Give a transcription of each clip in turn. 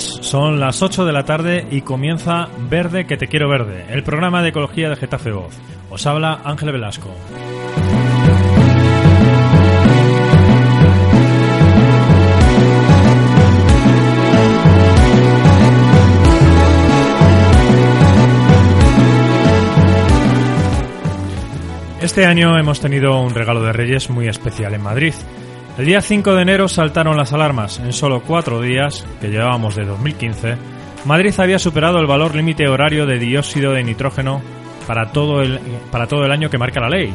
Son las 8 de la tarde y comienza Verde que te quiero verde, el programa de ecología de Getafe Voz. Os habla Ángel Velasco. Este año hemos tenido un regalo de Reyes muy especial en Madrid. El día 5 de enero saltaron las alarmas. En solo cuatro días, que llevábamos de 2015, Madrid había superado el valor límite horario de dióxido de nitrógeno para todo, el, para todo el año que marca la ley.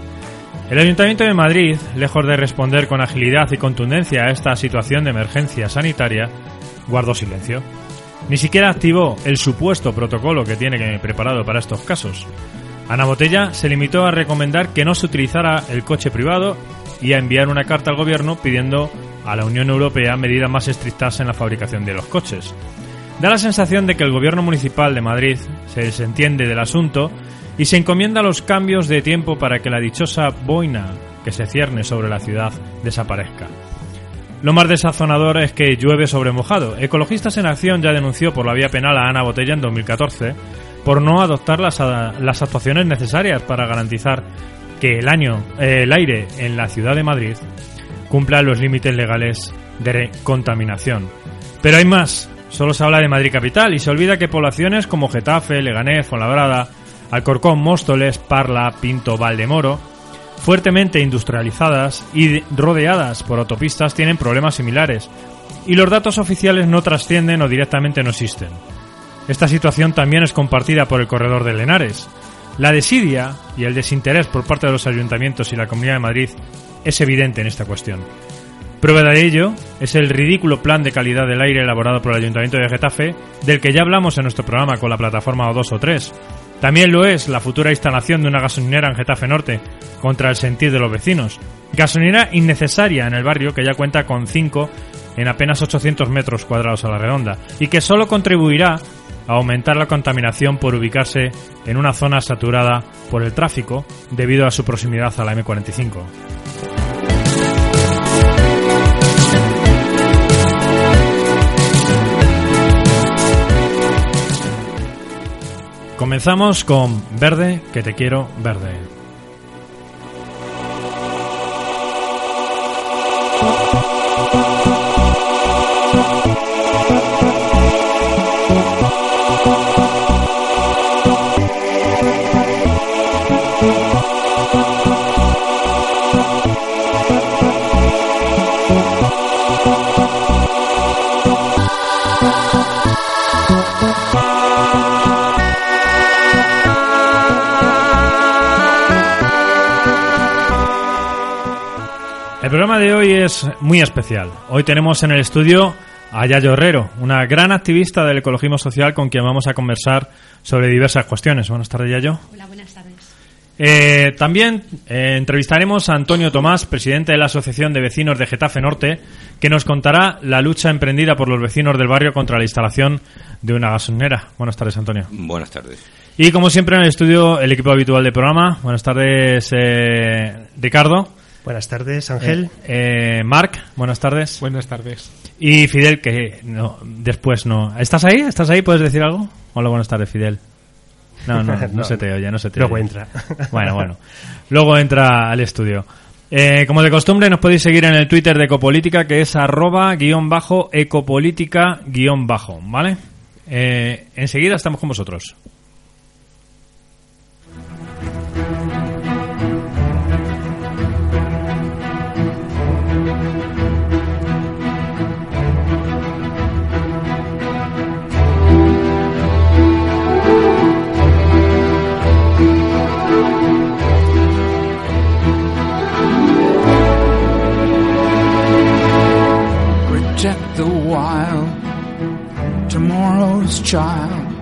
El Ayuntamiento de Madrid, lejos de responder con agilidad y contundencia a esta situación de emergencia sanitaria, guardó silencio. Ni siquiera activó el supuesto protocolo que tiene preparado para estos casos. Ana Botella se limitó a recomendar que no se utilizara el coche privado y a enviar una carta al gobierno pidiendo a la Unión Europea medidas más estrictas en la fabricación de los coches. Da la sensación de que el gobierno municipal de Madrid se desentiende del asunto y se encomienda los cambios de tiempo para que la dichosa boina que se cierne sobre la ciudad desaparezca. Lo más desazonador es que llueve sobre mojado. Ecologistas en Acción ya denunció por la vía penal a Ana Botella en 2014 por no adoptar las, las actuaciones necesarias para garantizar que el año, eh, el aire en la ciudad de Madrid cumpla los límites legales de contaminación. Pero hay más. Solo se habla de Madrid capital y se olvida que poblaciones como Getafe, Leganés, Fonlabrada, Alcorcón, Móstoles, Parla, Pinto, Valdemoro, fuertemente industrializadas y rodeadas por autopistas tienen problemas similares y los datos oficiales no trascienden o directamente no existen. Esta situación también es compartida por el corredor de Lenares, la desidia y el desinterés por parte de los ayuntamientos y la Comunidad de Madrid es evidente en esta cuestión. Prueba de ello es el ridículo plan de calidad del aire elaborado por el Ayuntamiento de Getafe, del que ya hablamos en nuestro programa con la plataforma O2 o 3. También lo es la futura instalación de una gasolinera en Getafe Norte, contra el sentir de los vecinos. Gasolinera innecesaria en el barrio que ya cuenta con 5 en apenas 800 metros cuadrados a la redonda, y que solo contribuirá aumentar la contaminación por ubicarse en una zona saturada por el tráfico debido a su proximidad a la M45. Comenzamos con Verde, que te quiero verde. El programa de hoy es muy especial. Hoy tenemos en el estudio a Yayo Herrero, una gran activista del ecologismo social con quien vamos a conversar sobre diversas cuestiones. Buenas tardes, Yayo. Hola, buenas tardes. Eh, también eh, entrevistaremos a Antonio Tomás, presidente de la Asociación de Vecinos de Getafe Norte, que nos contará la lucha emprendida por los vecinos del barrio contra la instalación de una gasolinera. Buenas tardes, Antonio. Buenas tardes. Y como siempre en el estudio, el equipo habitual del programa. Buenas tardes, eh, Ricardo. Buenas tardes, Ángel. Eh, Marc, buenas tardes. Buenas tardes. Y Fidel, que no, después no. ¿Estás ahí? ¿Estás ahí? ¿Puedes decir algo? Hola, buenas tardes, Fidel. No, no, no, se te oye, no se te Luego oye. entra. Bueno, bueno. Luego entra al estudio. Eh, como de costumbre, nos podéis seguir en el Twitter de Ecopolítica, que es arroba guion bajo ecopolítica guion bajo, ¿vale? Eh, enseguida estamos con vosotros. Tomorrow's child.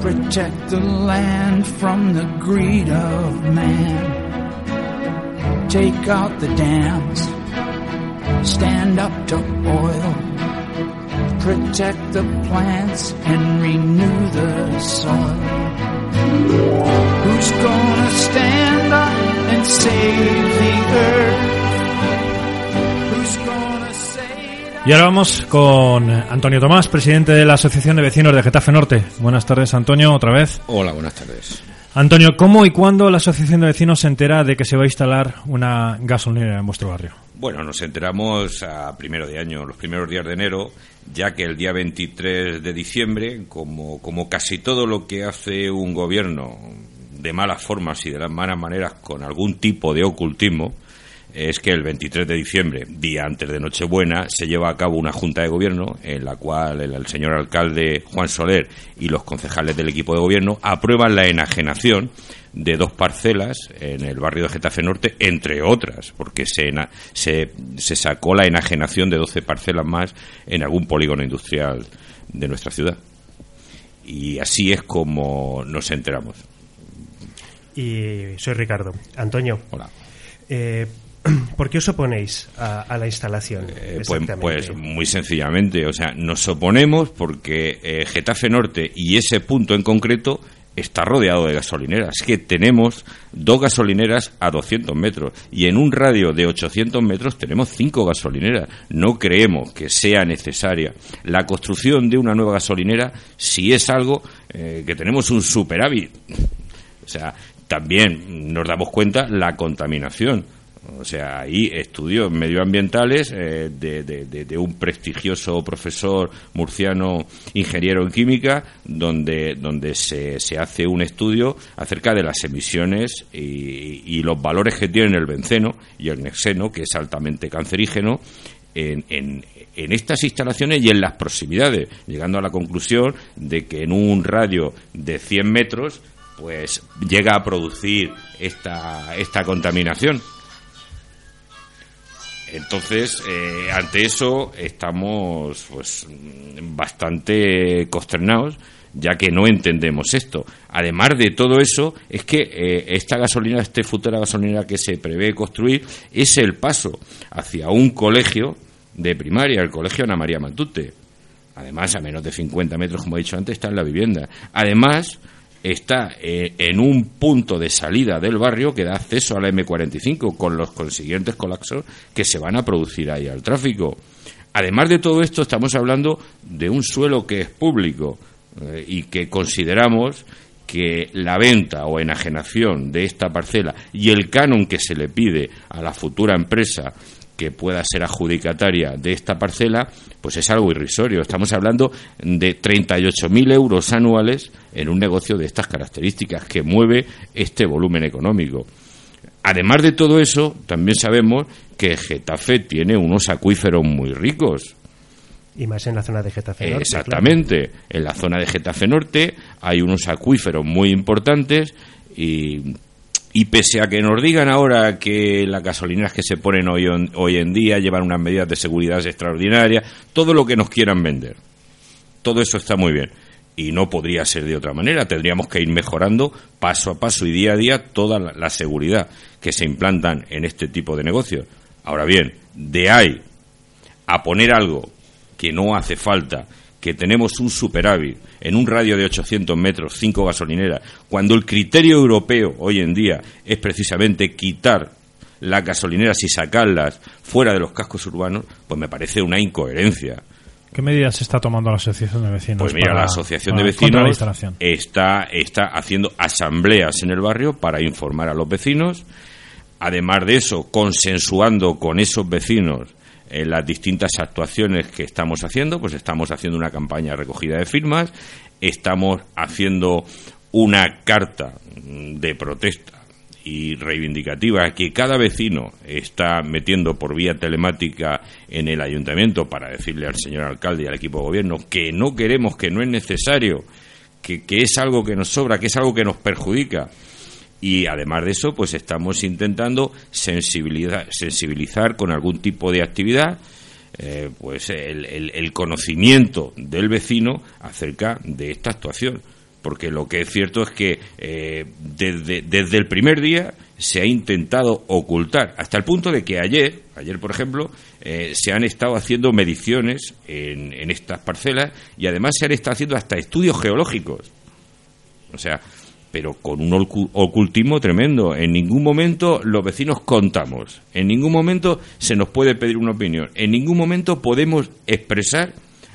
Protect the land from the greed of man. Take out the dams, stand up to oil. Protect the plants and renew the soil. Y ahora vamos con Antonio Tomás, presidente de la Asociación de Vecinos de Getafe Norte. Buenas tardes, Antonio, otra vez. Hola, buenas tardes. Antonio, ¿cómo y cuándo la Asociación de Vecinos se entera de que se va a instalar una gasolinera en vuestro barrio? Bueno, nos enteramos a primero de año, los primeros días de enero, ya que el día 23 de diciembre, como, como casi todo lo que hace un gobierno de malas formas y de las malas maneras con algún tipo de ocultismo, es que el 23 de diciembre, día antes de Nochebuena, se lleva a cabo una junta de gobierno en la cual el, señor alcalde Juan Soler y los concejales del equipo de gobierno aprueban la enajenación de dos parcelas en el barrio de Getafe Norte, entre otras, porque se, se, se sacó la enajenación de 12 parcelas más en algún polígono industrial de nuestra ciudad. Y así es como nos enteramos. Y soy Ricardo. Antonio. Hola. Eh, ¿Por qué os oponéis a, la instalación? Eh, pues, pues, muy sencillamente, o sea, nos oponemos porque eh, Getafe Norte y ese punto en concreto está rodeado de gasolineras. Es que tenemos dos gasolineras a 200 metros y en un radio de 800 metros tenemos cinco gasolineras. No creemos que sea necesaria la construcción de una nueva gasolinera si es algo eh, que tenemos un superávit. O sea, también nos damos cuenta la contaminación o sea, hay estudios medioambientales eh, de, un prestigioso profesor murciano ingeniero en química, donde, donde se, se hace un estudio acerca de las emisiones y, los valores que tienen el benceno y el nexeno, que es altamente cancerígeno, en, en, en, estas instalaciones y en las proximidades, llegando a la conclusión de que en un radio de 100 metros pues llega a producir esta, esta contaminación. Entonces, eh, ante eso estamos pues bastante consternados ya que no entendemos esto. Además de todo eso, es que eh, esta gasolina, esta futura gasolina que se prevé construir, es el paso hacia un colegio de primaria, el colegio Ana María Matute. Además, a menos de 50 metros, como he dicho antes, está en la vivienda. Además, está eh, en un punto de salida del barrio que da acceso a la M45 con los consiguientes colapsos que se van a producir ahí al tráfico. Además de todo esto, estamos hablando de un suelo que es público eh, y que consideramos que la venta o enajenación de esta parcela y el canon que se le pide a la futura empresa que pueda ser adjudicataria de esta parcela, pues es algo irrisorio. Estamos hablando de 38.000 euros anuales en un negocio de estas características que mueve este volumen económico. Además de todo eso, también sabemos que Getafe tiene unos acuíferos muy ricos. Y más en la zona de Getafe Norte. Exactamente. En la zona de Getafe Norte hay unos acuíferos muy importantes y y pese a que nos digan ahora que las gasolineras que se ponen hoy, hoy en día llevan unas medidas de seguridad extraordinarias, todo lo que nos quieran vender, todo eso está muy bien. Y no podría ser de otra manera. Tendríamos que ir mejorando paso a paso y día a día toda la seguridad que se implantan en este tipo de negocios. Ahora bien, de ahí a poner algo que no hace falta que tenemos un superávit en un radio de 800 metros, cinco gasolineras, cuando el criterio europeo hoy en día es precisamente quitar las gasolineras y sacarlas fuera de los cascos urbanos, pues me parece una incoherencia. ¿Qué medidas está tomando la Asociación de Vecinos? Pues mira, la Asociación de Vecinos está, está haciendo asambleas en el barrio para informar a los vecinos. Además de eso, consensuando con esos vecinos en las distintas actuaciones que estamos haciendo, pues estamos haciendo una campaña recogida de firmas, estamos haciendo una carta de protesta y reivindicativa que cada vecino está metiendo por vía telemática en el ayuntamiento para decirle al señor alcalde y al equipo de gobierno que no queremos, que no es necesario, que, que es algo que nos sobra, que es algo que nos perjudica y además de eso, pues estamos intentando sensibilizar, con algún tipo de actividad eh, pues el, conocimiento del vecino acerca de esta actuación. Porque lo que es cierto es que eh, desde, desde el primer día se ha intentado ocultar, hasta el punto de que ayer, ayer por ejemplo, eh, se han estado haciendo mediciones en, en estas parcelas y además se han estado haciendo hasta estudios geológicos. O sea, pero con un ocu- ocultismo tremendo. En ningún momento los vecinos contamos, en ningún momento se nos puede pedir una opinión, en ningún momento podemos expresar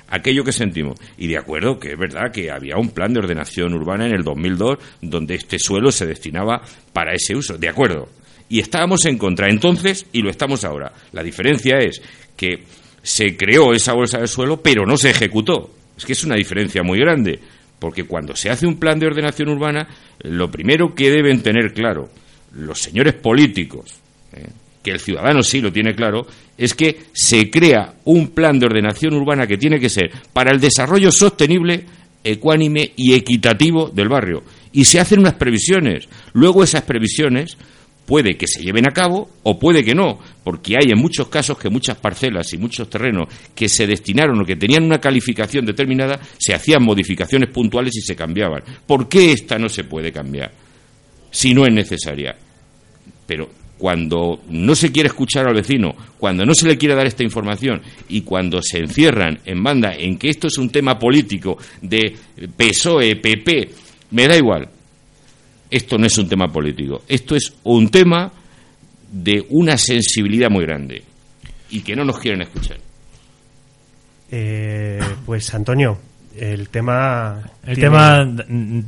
aquello que sentimos. Y de acuerdo que es verdad que había un plan de ordenación urbana en el 2002 donde este suelo se destinaba para ese uso, de acuerdo. Y estábamos en contra entonces y lo estamos ahora. La diferencia es que se creó esa bolsa de suelo, pero no se ejecutó. Es que es una diferencia muy grande, porque cuando se hace un plan de ordenación urbana, lo primero que deben tener claro los señores políticos, ¿eh? que el ciudadano sí lo tiene claro, es que se crea un plan de ordenación urbana que tiene que ser para el desarrollo sostenible, ecuánime y equitativo del barrio. Y se hacen unas previsiones. Luego esas previsiones puede que se lleven a cabo o puede que no, porque hay en muchos casos que muchas parcelas y muchos terrenos que se destinaron o que tenían una calificación determinada, se hacían modificaciones puntuales y se cambiaban. ¿Por qué esta no se puede cambiar? Si no es necesaria. Pero cuando no se quiere escuchar al vecino, cuando no se le quiere dar esta información y cuando se encierran en banda en que esto es un tema político de PSOE, PP, me da igual. Esto no es un tema político, esto es un tema de una sensibilidad muy grande y que no nos quieren escuchar. Eh, pues Antonio, el tema... El tiene- tema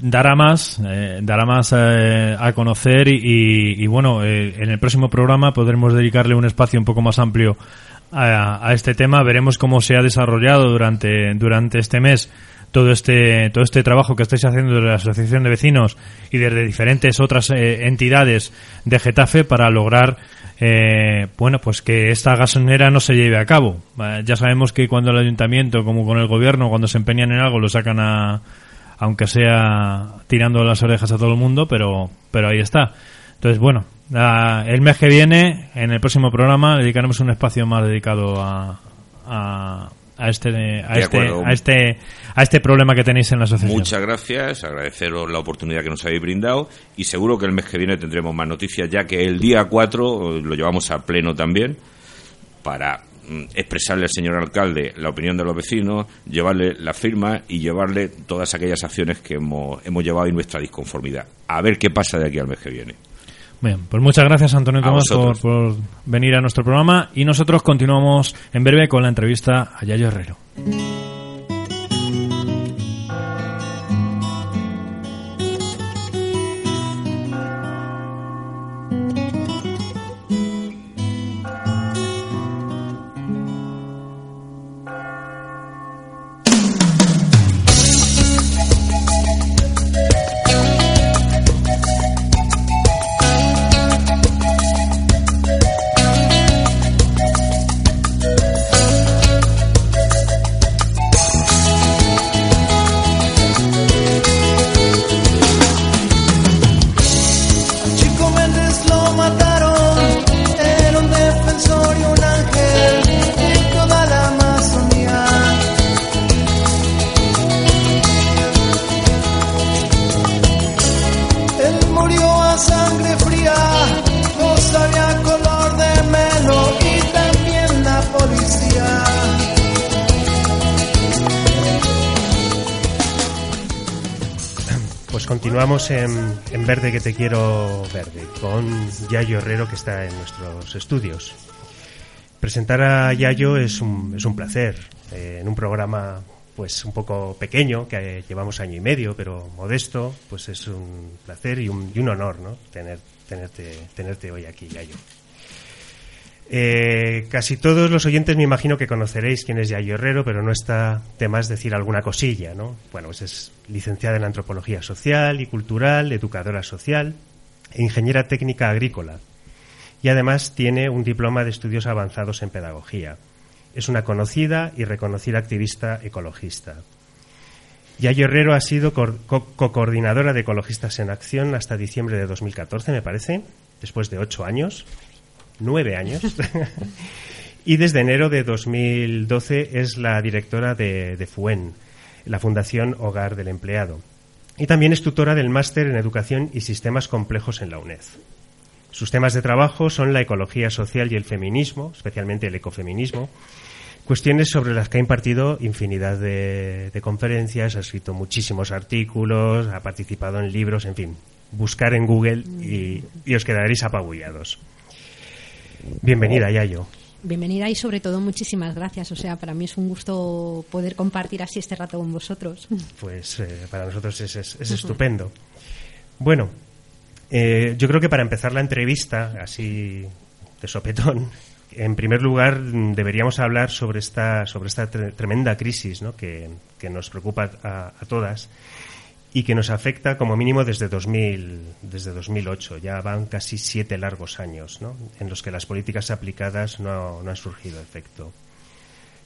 dará más, eh, dará más eh, a conocer y, y- y, bueno, eh, en el próximo programa podremos dedicarle un espacio un poco más amplio a, a este tema. Veremos cómo se ha desarrollado durante, durante este mes todo este, todo este trabajo que estáis haciendo de la Asociación de Vecinos y desde diferentes otras eh, entidades de Getafe para lograr eh, bueno, pues que esta gasolinera no se lleve a cabo. Eh, ya sabemos que cuando el ayuntamiento, como con el gobierno, cuando se empeñan en algo, lo sacan a, aunque sea tirando las orejas a todo el mundo, pero, pero ahí está. Entonces, bueno, el mes que viene, en el próximo programa, dedicaremos un espacio más dedicado a, a este, a este, a este, a este problema que tenéis en la asociación. Muchas gracias, agradeceros la oportunidad que nos habéis brindado y seguro que el mes que viene tendremos más noticias, ya que el día 4 eh, lo llevamos a pleno también para mm, expresarle al señor alcalde la opinión de los vecinos, llevarle la firma y llevarle todas aquellas acciones que hemos, hemos llevado y nuestra disconformidad. A ver qué pasa de aquí al mes que viene. Bien, pues muchas gracias Antonio Tomás por, por venir a nuestro programa y nosotros continuamos en breve con la entrevista a Yayo Herrero. En nuestros estudios. Presentar a Yayo es un, es un placer, eh, en un programa pues un poco pequeño, que llevamos año y medio, pero modesto, pues es un placer y un, y un honor, ¿no? Tener, tenerte, tenerte hoy aquí, Yayo. Eh, casi todos los oyentes me imagino que conoceréis quién es Yayo Herrero, pero no está de más decir alguna cosilla, ¿no? Bueno, pues es licenciada en Antropología Social y Cultural, educadora social e ingeniera técnica agrícola. Y además tiene un diploma de estudios avanzados en pedagogía. Es una conocida y reconocida activista ecologista. Yayo Herrero ha sido co-coordinadora de Ecologistas en Acción hasta diciembre de 2014, me parece, después de ocho años nueve años. y desde enero de 2012 es la directora de, de FUEN, la Fundación Hogar del Empleado. Y también es tutora del máster en Educación y Sistemas Complejos en la UNED. Sus temas de trabajo son la ecología social y el feminismo, especialmente el ecofeminismo, Cuestiones sobre las que ha impartido infinidad de, de conferencias, ha escrito muchísimos artículos, ha participado en libros, en fin. Buscar en Google y, y os quedaréis apabullados. Bienvenida, Yayo. Bienvenida y sobre todo muchísimas gracias. O sea, para mí es un gusto poder compartir así este rato con vosotros. Pues eh, para nosotros es, es- es estupendo. Bueno, eh, yo creo que para empezar la entrevista, así de sopetón, en primer lugar deberíamos hablar sobre esta, sobre esta tre- tremenda crisis ¿no? que, que nos preocupa a, todas y que nos afecta como mínimo desde 2000, desde 2008. Ya van casi siete largos años ¿no? en los que las políticas aplicadas no, no han surgido efecto.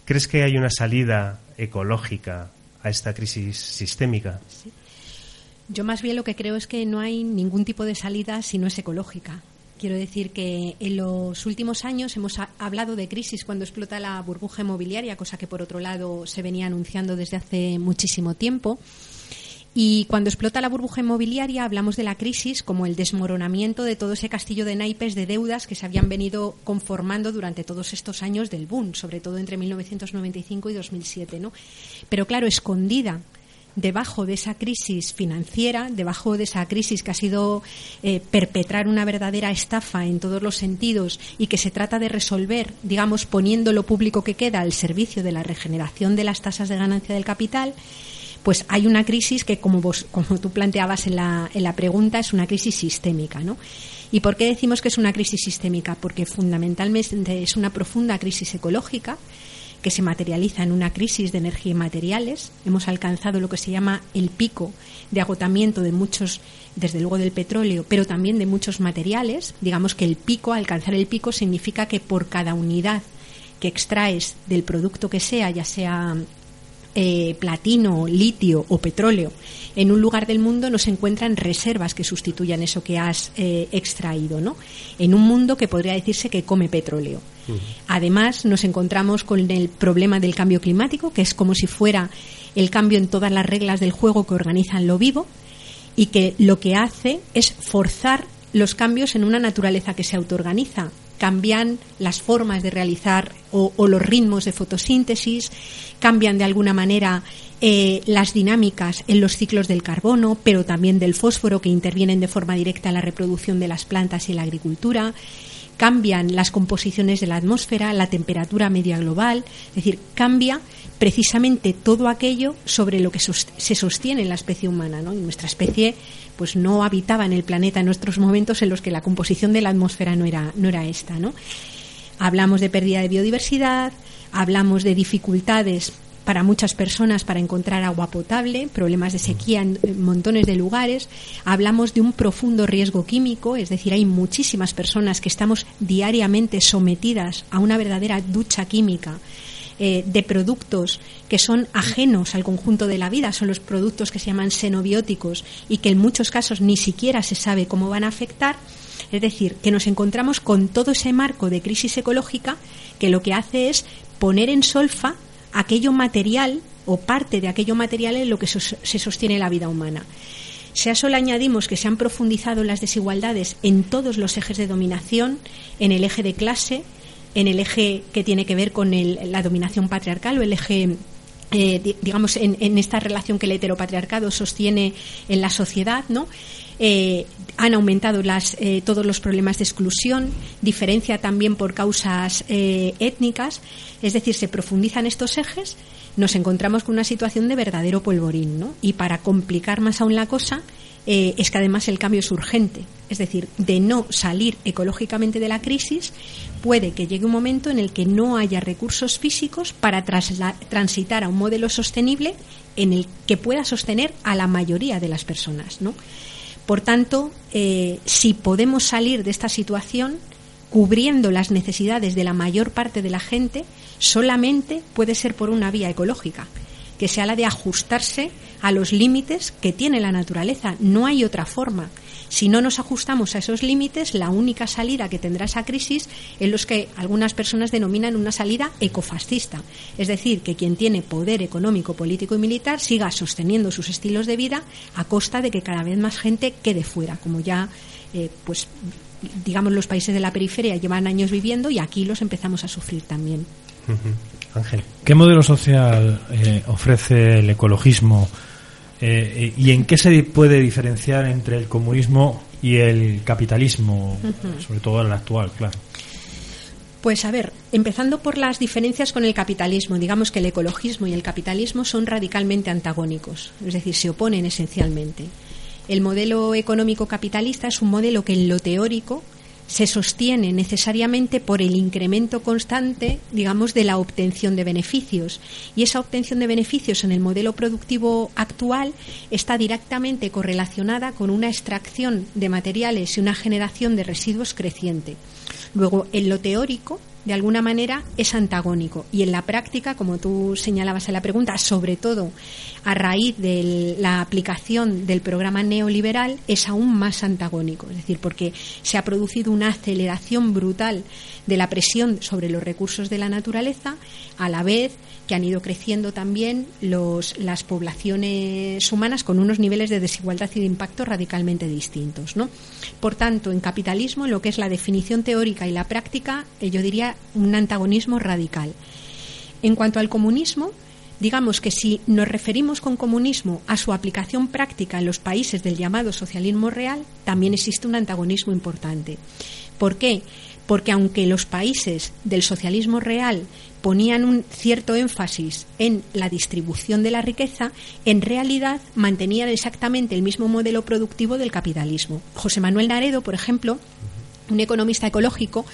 ¿Crees que hay una salida ecológica a esta crisis sistémica? Yo más bien lo que creo es que no hay ningún tipo de salida si no es ecológica. Quiero decir que en los últimos años hemos ha- hablado de crisis cuando explota la burbuja inmobiliaria, cosa que por otro lado se venía anunciando desde hace muchísimo tiempo. Y cuando explota la burbuja inmobiliaria hablamos de la crisis como el desmoronamiento de todo ese castillo de naipes de deudas que se habían venido conformando durante todos estos años del boom, sobre todo entre 1995 y 2007, ¿no? Pero claro, escondida debajo de esa crisis financiera, debajo de esa crisis que ha sido eh, perpetrar una verdadera estafa en todos los sentidos y que se trata de resolver, digamos, poniendo lo público que queda al servicio de la regeneración de las tasas de ganancia del capital, pues hay una crisis que, como, vos, como tú planteabas en la, en la pregunta, es una crisis sistémica, ¿no? ¿Y por qué decimos que es una crisis sistémica? Porque fundamentalmente es una profunda crisis ecológica que se materializa en una crisis de energía y materiales. Hemos alcanzado lo que se llama el pico de agotamiento de muchos, desde luego del petróleo, pero también de muchos materiales. Digamos que el pico, alcanzar el pico, significa que por cada unidad que extraes del producto que sea, ya sea eh, platino, litio o petróleo en un lugar del mundo no se encuentran reservas que sustituyan eso que has eh, extraído, ¿no? En un mundo que podría decirse que come petróleo. Además, nos encontramos con el problema del cambio climático, que es como si fuera el cambio en todas las reglas del juego que organizan lo vivo y que lo que hace es forzar los cambios en una naturaleza que se autoorganiza. Cambian las formas de realizar o, los ritmos de fotosíntesis, cambian de alguna manera eh, las dinámicas en los ciclos del carbono, pero también del fósforo que intervienen de forma directa en la reproducción de las plantas y la agricultura cambian las composiciones de la atmósfera, la temperatura media global, es decir, cambia precisamente todo aquello sobre lo que se sostiene en la especie humana, ¿no? Y nuestra especie pues no habitaba en el planeta en nuestros momentos en los que la composición de la atmósfera no era no era esta, ¿no? Hablamos de pérdida de biodiversidad, hablamos de dificultades para muchas personas para encontrar agua potable, problemas de sequía en montones de lugares. Hablamos de un profundo riesgo químico, es decir, hay muchísimas personas que estamos diariamente sometidas a una verdadera ducha química eh, de productos que son ajenos al conjunto de la vida, son los productos que se llaman xenobióticos y que en muchos casos ni siquiera se sabe cómo van a afectar. Es decir, que nos encontramos con todo ese marco de crisis ecológica que lo que hace es poner en solfa aquello material o parte de aquello material en lo que se sostiene la vida humana. Si a eso le añadimos que se han profundizado las desigualdades en todos los ejes de dominación, en el eje de clase, en el eje que tiene que ver con la dominación patriarcal o el eje eh, di- digamos, en esta relación que el heteropatriarcado sostiene en la sociedad, ¿no? Eh, han aumentado las, eh, todos los problemas de exclusión, diferencia también por causas eh, étnicas, es decir, se profundizan estos ejes, nos encontramos con una situación de verdadero polvorín, ¿no? Y para complicar más aún la cosa, eh, es que además el cambio es urgente. Es decir, de no salir ecológicamente de la crisis, puede que llegue un momento en el que no haya recursos físicos para transitar a un modelo sostenible en el que pueda sostener a la mayoría de las personas. ¿no? Por tanto, eh, si podemos salir de esta situación cubriendo las necesidades de la mayor parte de la gente, solamente puede ser por una vía ecológica que sea la de ajustarse a los límites que tiene la naturaleza. No hay otra forma. Si no nos ajustamos a esos límites, la única salida que tendrá esa crisis es los que algunas personas denominan una salida ecofascista. Es decir, que quien tiene poder económico, político y militar siga sosteniendo sus estilos de vida a costa de que cada vez más gente quede fuera, como ya eh, pues digamos los países de la periferia llevan años viviendo y aquí los empezamos a sufrir también. Ángel. ¿Qué modelo social eh, ofrece el ecologismo eh, y en qué se puede diferenciar entre el comunismo y el capitalismo, sobre todo el actual, claro? Pues a ver, empezando por las diferencias con el capitalismo, digamos que el ecologismo y el capitalismo son radicalmente antagónicos, es decir, se oponen esencialmente. El modelo económico capitalista es un modelo que en lo teórico se sostiene necesariamente por el incremento constante, digamos, de la obtención de beneficios. Y esa obtención de beneficios en el modelo productivo actual está directamente correlacionada con una extracción de materiales y una generación de residuos creciente. Luego, en lo teórico, de alguna manera, es antagónico. Y en la práctica, como tú señalabas en la pregunta, sobre todo a raíz de la aplicación del programa neoliberal, es aún más antagónico. Es decir, porque se ha producido una aceleración brutal de la presión sobre los recursos de la naturaleza, a la vez que han ido creciendo también las poblaciones humanas con unos niveles de desigualdad y de impacto radicalmente distintos. ¿no? Por tanto, en capitalismo, en lo que es la definición teórica y la práctica, eh, yo diría un antagonismo radical. En cuanto al comunismo, digamos que si nos referimos con comunismo a su aplicación práctica en los países del llamado socialismo real, también existe un antagonismo importante. ¿Por qué? Porque aunque los países del socialismo real ponían un cierto énfasis en la distribución de la riqueza, en realidad mantenían exactamente el mismo modelo productivo del capitalismo. José Manuel Naredo, por ejemplo, un economista ecológico,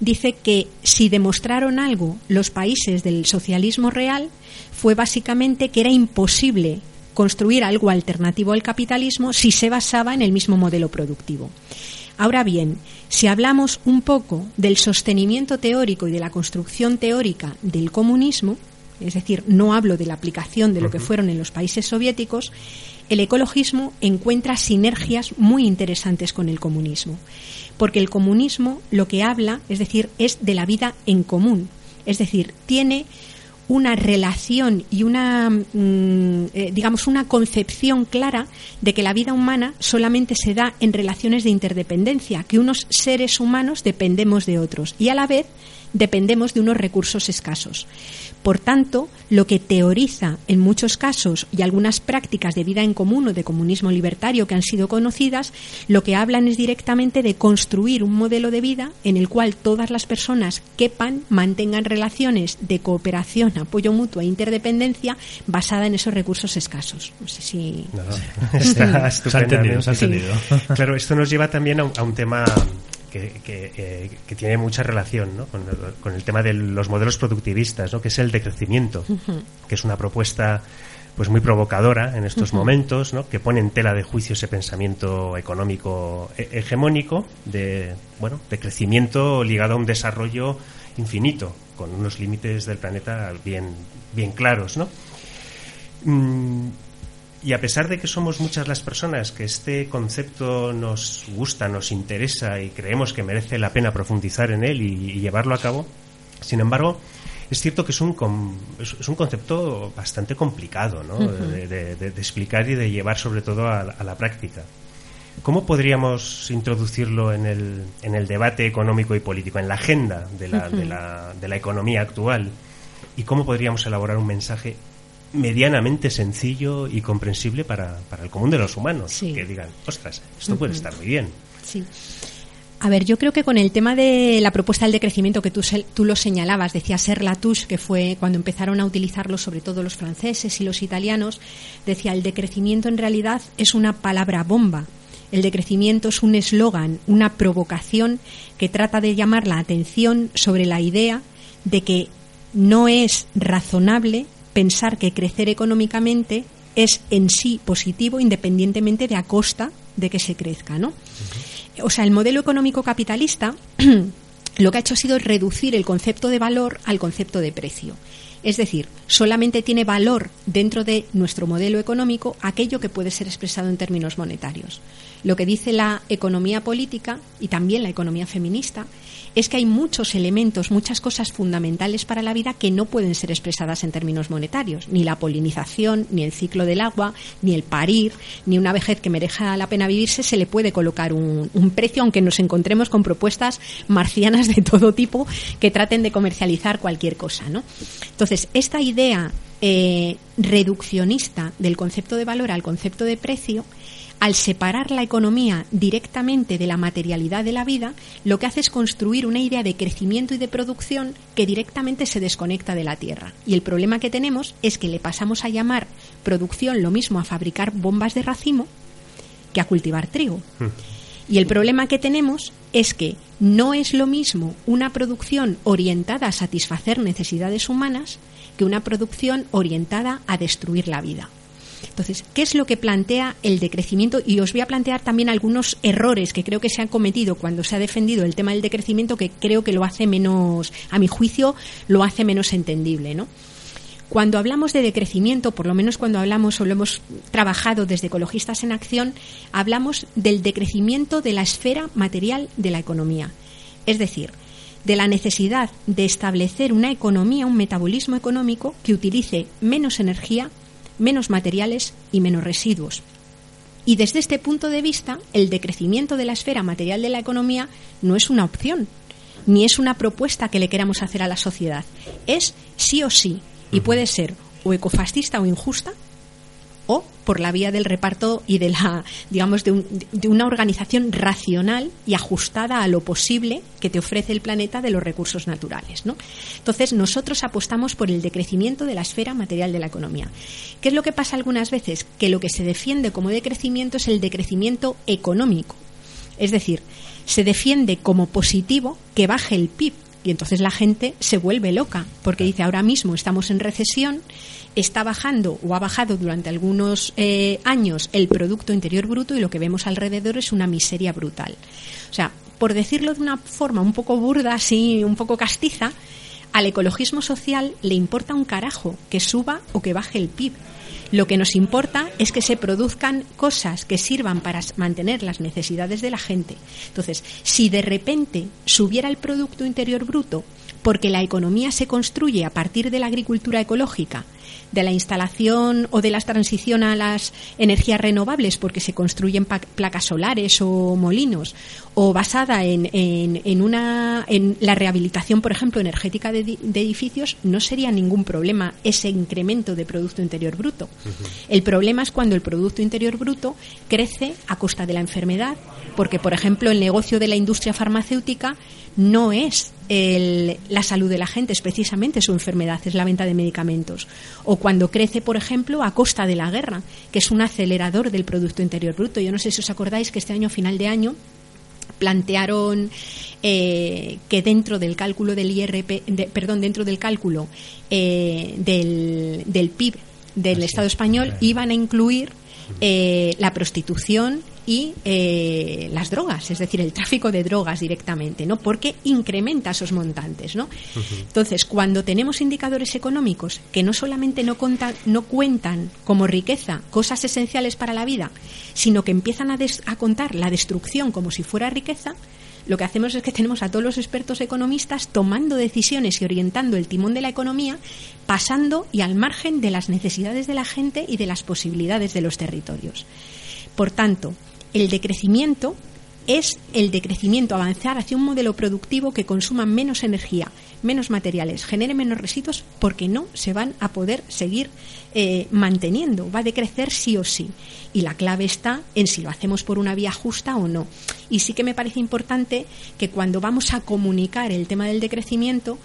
dice que si demostraron algo los países del socialismo real fue básicamente que era imposible construir algo alternativo al capitalismo si se basaba en el mismo modelo productivo. Ahora bien, si hablamos un poco del sostenimiento teórico y de la construcción teórica del comunismo, es decir, no hablo de la aplicación de lo que fueron en los países soviéticos, el ecologismo encuentra sinergias muy interesantes con el comunismo, porque el comunismo lo que habla, es decir, es de la vida en común, es decir, tiene una relación y una, mm, eh, digamos, una concepción clara de que la vida humana solamente se da en relaciones de interdependencia, que unos seres humanos dependemos de otros y a la vez dependemos de unos recursos escasos. Por tanto, lo que teoriza en muchos casos y algunas prácticas de vida en común o de comunismo libertario que han sido conocidas, lo que hablan es directamente de construir un modelo de vida en el cual todas las personas quepan, mantengan relaciones de cooperación, apoyo mutuo e interdependencia basada en esos recursos escasos. No sé si... Está Se ha entendido, se ha estupendamente. entendido. Claro, esto nos lleva también a un, a un tema que, que, eh, que tiene mucha relación ¿no? con, el- con el tema de los modelos productivistas, ¿no? que es el decrecimiento, que es una propuesta pues muy provocadora en estos momentos, ¿no? que pone en tela de juicio ese pensamiento económico he- hegemónico de bueno de crecimiento ligado a un desarrollo infinito con unos límites del planeta bien bien claros, ¿no? Mm, y a pesar de que somos muchas las personas que este concepto nos gusta, nos interesa y creemos que merece la pena profundizar en él y, y llevarlo a cabo, sin embargo, es cierto que es un, com- es un concepto bastante complicado ¿no? de, de- de- de explicar y de llevar sobre todo a, la- a la práctica. ¿Cómo podríamos introducirlo en el, en el debate económico y político, en la agenda de la, de la- de la economía actual? ¿Y cómo podríamos elaborar un mensaje medianamente sencillo y comprensible para, para el común de los humanos? Sí. Que digan, ostras, esto puede estar muy bien. Sí. A ver, yo creo que con el tema de la propuesta del decrecimiento que tú, tú lo señalabas, decía Ser Latouche, que fue cuando empezaron a utilizarlo sobre todo los franceses y los italianos, decía el decrecimiento en realidad es una palabra bomba. El decrecimiento es un eslogan, una provocación que trata de llamar la atención sobre la idea de que no es razonable pensar que crecer económicamente es en sí positivo independientemente de a costa de que se crezca, ¿no? O sea, el modelo económico capitalista lo que ha hecho ha sido reducir el concepto de valor al concepto de precio. Es decir, solamente tiene valor dentro de nuestro modelo económico aquello que puede ser expresado en términos monetarios. Lo que dice la economía política y también la economía feminista es que hay muchos elementos, muchas cosas fundamentales para la vida que no pueden ser expresadas en términos monetarios. Ni la polinización, ni el ciclo del agua, ni el parir, ni una vejez que merezca la pena vivirse se le puede colocar un, precio, aunque nos encontremos con propuestas marcianas de todo tipo que traten de comercializar cualquier cosa. ¿no? Entonces, esta idea eh, reduccionista del concepto de valor al concepto de precio, al separar la economía directamente de la materialidad de la vida, lo que hace es construir una idea de crecimiento y de producción que directamente se desconecta de la tierra. Y el problema que tenemos es que le pasamos a llamar producción lo mismo a fabricar bombas de racimo que a cultivar trigo. Y el problema que tenemos es que no es lo mismo una producción orientada a satisfacer necesidades humanas que una producción orientada a destruir la vida. Entonces, ¿qué es lo que plantea el decrecimiento? Y os voy a plantear también algunos errores que creo que se han cometido cuando se ha defendido el tema del decrecimiento, que creo que lo hace menos, a mi juicio, lo hace menos entendible, ¿no? Cuando hablamos de decrecimiento, por lo menos cuando hablamos o lo hemos trabajado desde Ecologistas en Acción, hablamos del decrecimiento de la esfera material de la economía. Es decir, de la necesidad de establecer una economía, un metabolismo económico que utilice menos energía, menos materiales y menos residuos. Y desde este punto de vista, el decrecimiento de la esfera material de la economía no es una opción, ni es una propuesta que le queramos hacer a la sociedad. Es sí o sí y puede ser o ecofascista o injusta o por la vía del reparto y de la digamos de, de, una organización racional y ajustada a lo posible que te ofrece el planeta de los recursos naturales ¿no? entonces nosotros apostamos por el decrecimiento de la esfera material de la economía ¿qué es lo que pasa algunas veces? que lo que se defiende como decrecimiento es el decrecimiento económico es decir se defiende como positivo que baje el PIB y entonces la gente se vuelve loca porque dice ahora mismo estamos en recesión, está bajando o ha bajado durante algunos eh, años el Producto Interior Bruto y lo que vemos alrededor es una miseria brutal. O sea, por decirlo de una forma un poco burda, así, un poco castiza, al ecologismo social le importa un carajo que suba o que baje el PIB. Lo que nos importa es que se produzcan cosas que sirvan para mantener las necesidades de la gente. Entonces, si de repente subiera el Producto Interior Bruto porque la economía se construye a partir de la agricultura ecológica, de la instalación o de la transición a las energías renovables porque se construyen placas solares o molinos o basada en, en, en una en la rehabilitación por ejemplo energética de, de, edificios no sería ningún problema ese incremento de producto interior bruto uh -huh. el problema es cuando el producto interior bruto crece a costa de la enfermedad porque por ejemplo el negocio de la industria farmacéutica no es el, la salud de la gente, es precisamente su enfermedad, es la venta de medicamentos. O cuando crece, por ejemplo, a costa de la guerra, que es un acelerador del Producto Interior Bruto. Yo no sé si os acordáis que este año, a final de año, plantearon eh, que dentro del cálculo del IRP, de, perdón, dentro del cálculo eh, del, del, PIB del Así Estado español claro. iban a incluir eh, la prostitución y eh, las drogas, es decir, el tráfico de drogas directamente, ¿no? Porque incrementa esos montantes, ¿no? Uh -huh. Entonces, cuando tenemos indicadores económicos que no solamente no, contan, no cuentan como riqueza cosas esenciales para la vida, sino que empiezan a, a contar la destrucción como si fuera riqueza, lo que hacemos es que tenemos a todos los expertos economistas tomando decisiones y orientando el timón de la economía, pasando y al margen de las necesidades de la gente y de las posibilidades de los territorios. Por tanto, el decrecimiento es el decrecimiento, avanzar hacia un modelo productivo que consuma menos energía, menos materiales, genere menos residuos, porque no se van a poder seguir eh, manteniendo. Va a decrecer sí o sí. Y la clave está en si lo hacemos por una vía justa o no. Y sí que me parece importante que cuando vamos a comunicar el tema del decrecimiento,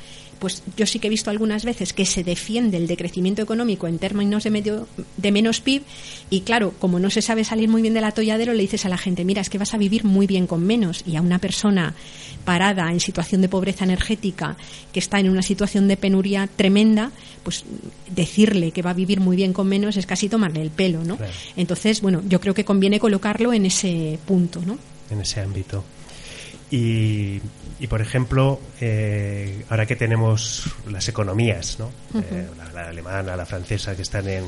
pues yo sí que he visto algunas veces que se defiende el decrecimiento económico en términos de, medio, de menos PIB y claro, como no se sabe salir muy bien del atolladero, le dices a la gente, mira, es que vas a vivir muy bien con menos y a una persona parada en situación de pobreza energética que está en una situación de penuria tremenda, pues decirle que va a vivir muy bien con menos es casi tomarle el pelo, ¿no? Claro. Entonces, bueno, yo creo que conviene colocarlo en ese punto, ¿no? En ese ámbito. Y, y, por ejemplo, eh, ahora que tenemos las economías, ¿no? Uh -huh. eh, la, la, alemana, la francesa, que están en,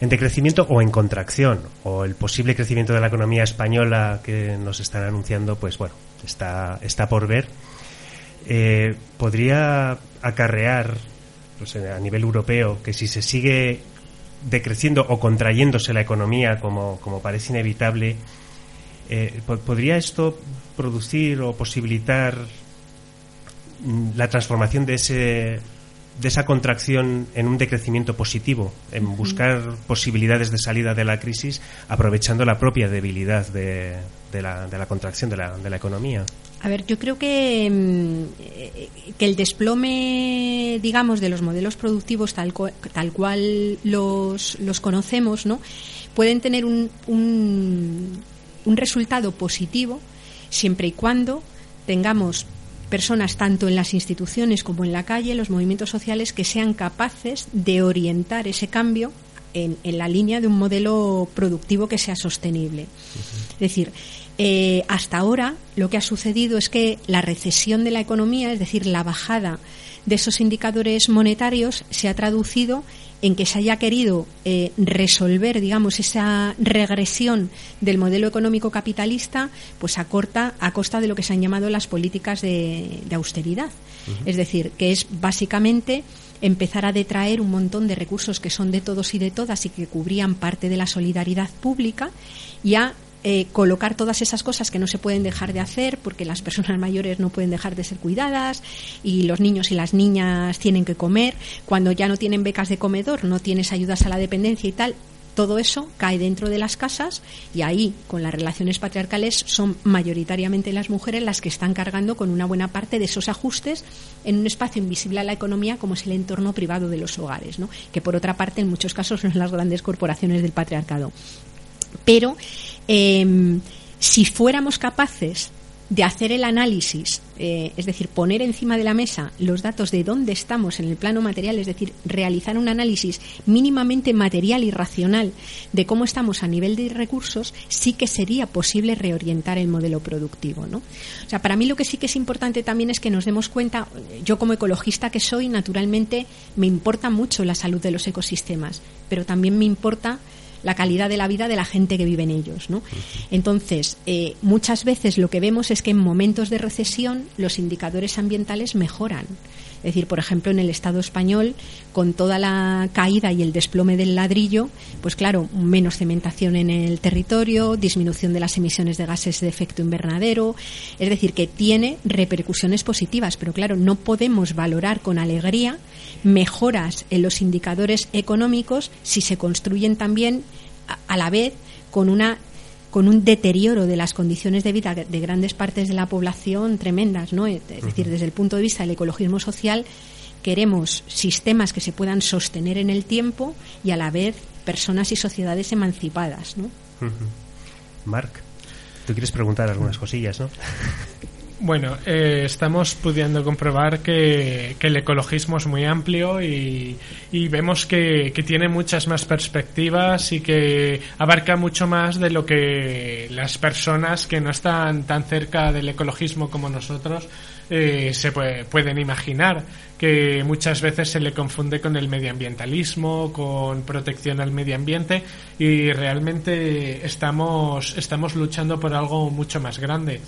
en decrecimiento o en contracción, o el posible crecimiento de la economía española que nos están anunciando, pues bueno, está, está por ver. eh, podría acarrear pues, a nivel europeo que si se sigue decreciendo o contrayéndose la economía como, como parece inevitable, eh, po- ¿podría esto producir o posibilitar mm, la transformación de ese de esa contracción en un decrecimiento positivo, en buscar posibilidades de salida de la crisis aprovechando la propia debilidad de, de la, de la contracción de la, de la economía. A ver, yo creo que, mm, eh, que el desplome, digamos, de los modelos productivos tal, tal cual los, los conocemos, ¿no? pueden tener un, un, un resultado positivo siempre y cuando tengamos personas tanto en las instituciones como en la calle, los movimientos sociales, que sean capaces de orientar ese cambio en, en la línea de un modelo productivo que sea sostenible. Es decir, eh, hasta ahora lo que ha sucedido es que la recesión de la economía, es decir, la bajada de esos indicadores monetarios, se ha traducido en que se haya querido eh, resolver, digamos, esa regresión del modelo económico capitalista, pues a, corta, a costa de lo que se han llamado las políticas de, de austeridad. Es decir, que es básicamente empezar a detraer un montón de recursos que son de todos y de todas y que cubrían parte de la solidaridad pública y a eh, colocar todas esas cosas que no se pueden dejar de hacer porque las personas mayores no pueden dejar de ser cuidadas y los niños y las niñas tienen que comer, cuando ya no tienen becas de comedor, no tienes ayudas a la dependencia y tal, todo eso cae dentro de las casas y ahí, con las relaciones patriarcales, son mayoritariamente las mujeres las que están cargando con una buena parte de esos ajustes en un espacio invisible a la economía como es el entorno privado de los hogares, ¿no? que por otra parte en muchos casos son las grandes corporaciones del patriarcado. Pero eh, si fuéramos capaces de hacer el análisis, eh, es decir, poner encima de la mesa los datos de dónde estamos en el plano material, es decir, realizar un análisis mínimamente material y racional de cómo estamos a nivel de recursos, sí que sería posible reorientar el modelo productivo. ¿no? O sea, para mí lo que sí que es importante también es que nos demos cuenta, yo como ecologista que soy, naturalmente me importa mucho la salud de los ecosistemas, pero también me importa la calidad de la vida de la gente que vive en ellos. ¿no? Entonces, eh, muchas veces lo que vemos es que en momentos de recesión los indicadores ambientales mejoran. Es decir, por ejemplo, en el Estado español, con toda la caída y el desplome del ladrillo, pues claro, menos cementación en el territorio, disminución de las emisiones de gases de efecto invernadero, es decir, que tiene repercusiones positivas, pero claro, no podemos valorar con alegría mejoras en los indicadores económicos si se construyen también a, la vez con una con un deterioro de las condiciones de vida de grandes partes de la población tremendas, ¿no? Es decir, desde el punto de vista del ecologismo social, queremos sistemas que se puedan sostener en el tiempo y a la vez personas y sociedades emancipadas, ¿no? Marc, tú quieres preguntar algunas cosillas, ¿no? Bueno, eh, estamos pudiendo comprobar que, que el ecologismo es muy amplio y, vemos que, que tiene muchas más perspectivas y que abarca mucho más de lo que las personas que no están tan cerca del ecologismo como nosotros eh, se puede- pueden imaginar que muchas veces se le confunde con el medioambientalismo, con protección al medio ambiente y realmente estamos, estamos luchando por algo mucho más grande.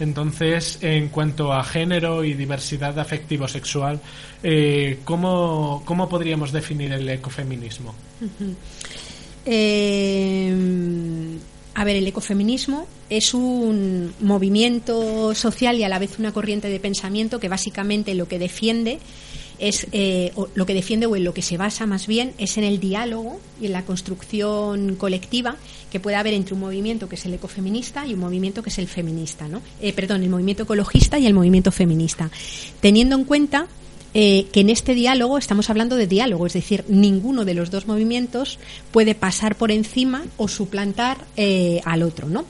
Entonces, en cuanto a género y diversidad afectivo-sexual, eh, ¿cómo, ¿cómo podríamos definir el ecofeminismo? A ver, el ecofeminismo es un movimiento social y a la vez una corriente de pensamiento que básicamente lo que defiende es eh, o lo que defiende o en lo que se basa más bien es en el diálogo y en la construcción colectiva que puede haber entre un movimiento que es el ecofeminista y un movimiento que es el feminista, ¿no? Eh, perdón, el movimiento ecologista y el movimiento feminista, teniendo en cuenta eh, que en este diálogo estamos hablando de diálogo, es decir, ninguno de los dos movimientos puede pasar por encima o suplantar eh, al otro, ¿no?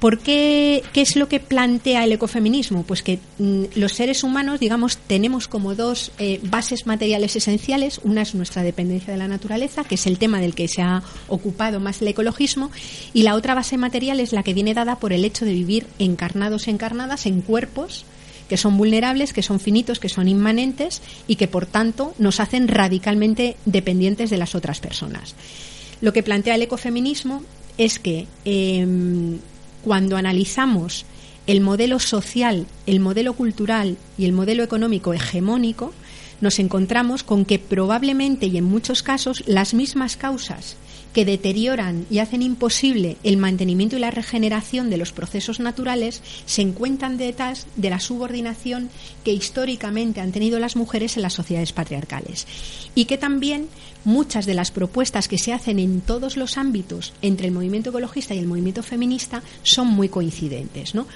¿Por qué, es lo que plantea el ecofeminismo? Pues que mm, los seres humanos, digamos, tenemos como dos eh, bases materiales esenciales. Una es nuestra dependencia de la naturaleza, que es el tema del que se ha ocupado más el ecologismo, y la otra base material es la que viene dada por el hecho de vivir encarnados, encarnadas en cuerpos que son vulnerables, que son finitos, que son inmanentes y que por tanto nos hacen radicalmente dependientes de las otras personas. Lo que plantea el ecofeminismo es que eh, cuando analizamos el modelo social, el modelo cultural y el modelo económico hegemónico, nos encontramos con que probablemente y en muchos casos las mismas causas que deterioran y hacen imposible el mantenimiento y la regeneración de los procesos naturales se encuentran detrás de la subordinación que históricamente han tenido las mujeres en las sociedades patriarcales y que también muchas de las propuestas que se hacen en todos los ámbitos entre el movimiento ecologista y el movimiento feminista son muy coincidentes, ¿no?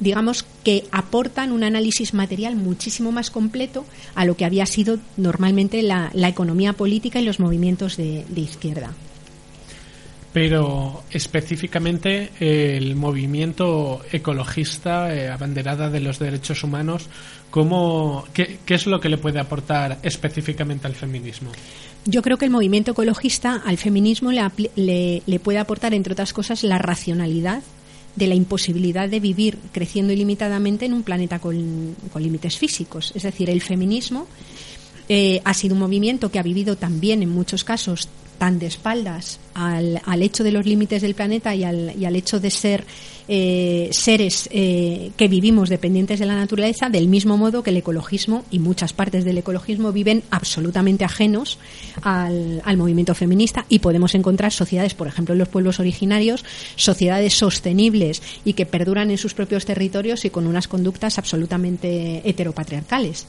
digamos que aportan un análisis material muchísimo más completo a lo que había sido normalmente la, economía política y los movimientos de izquierda pero específicamente el movimiento ecologista, eh, abanderada de los derechos humanos, ¿cómo, qué, es lo que le puede aportar específicamente al feminismo? Yo creo que el movimiento ecologista al feminismo le, puede aportar, entre otras cosas, la racionalidad de la imposibilidad de vivir creciendo ilimitadamente en un planeta con, con límites físicos. Es decir, el feminismo eh, ha sido un movimiento que ha vivido también en muchos casos tan de espaldas al, al hecho de los límites del planeta y al, y al hecho de ser eh, seres eh, que vivimos dependientes de la naturaleza, del mismo modo que el ecologismo y muchas partes del ecologismo viven absolutamente ajenos al, al movimiento feminista y podemos encontrar sociedades, por ejemplo, en los pueblos originarios, sociedades sostenibles y que perduran en sus propios territorios y con unas conductas absolutamente heteropatriarcales.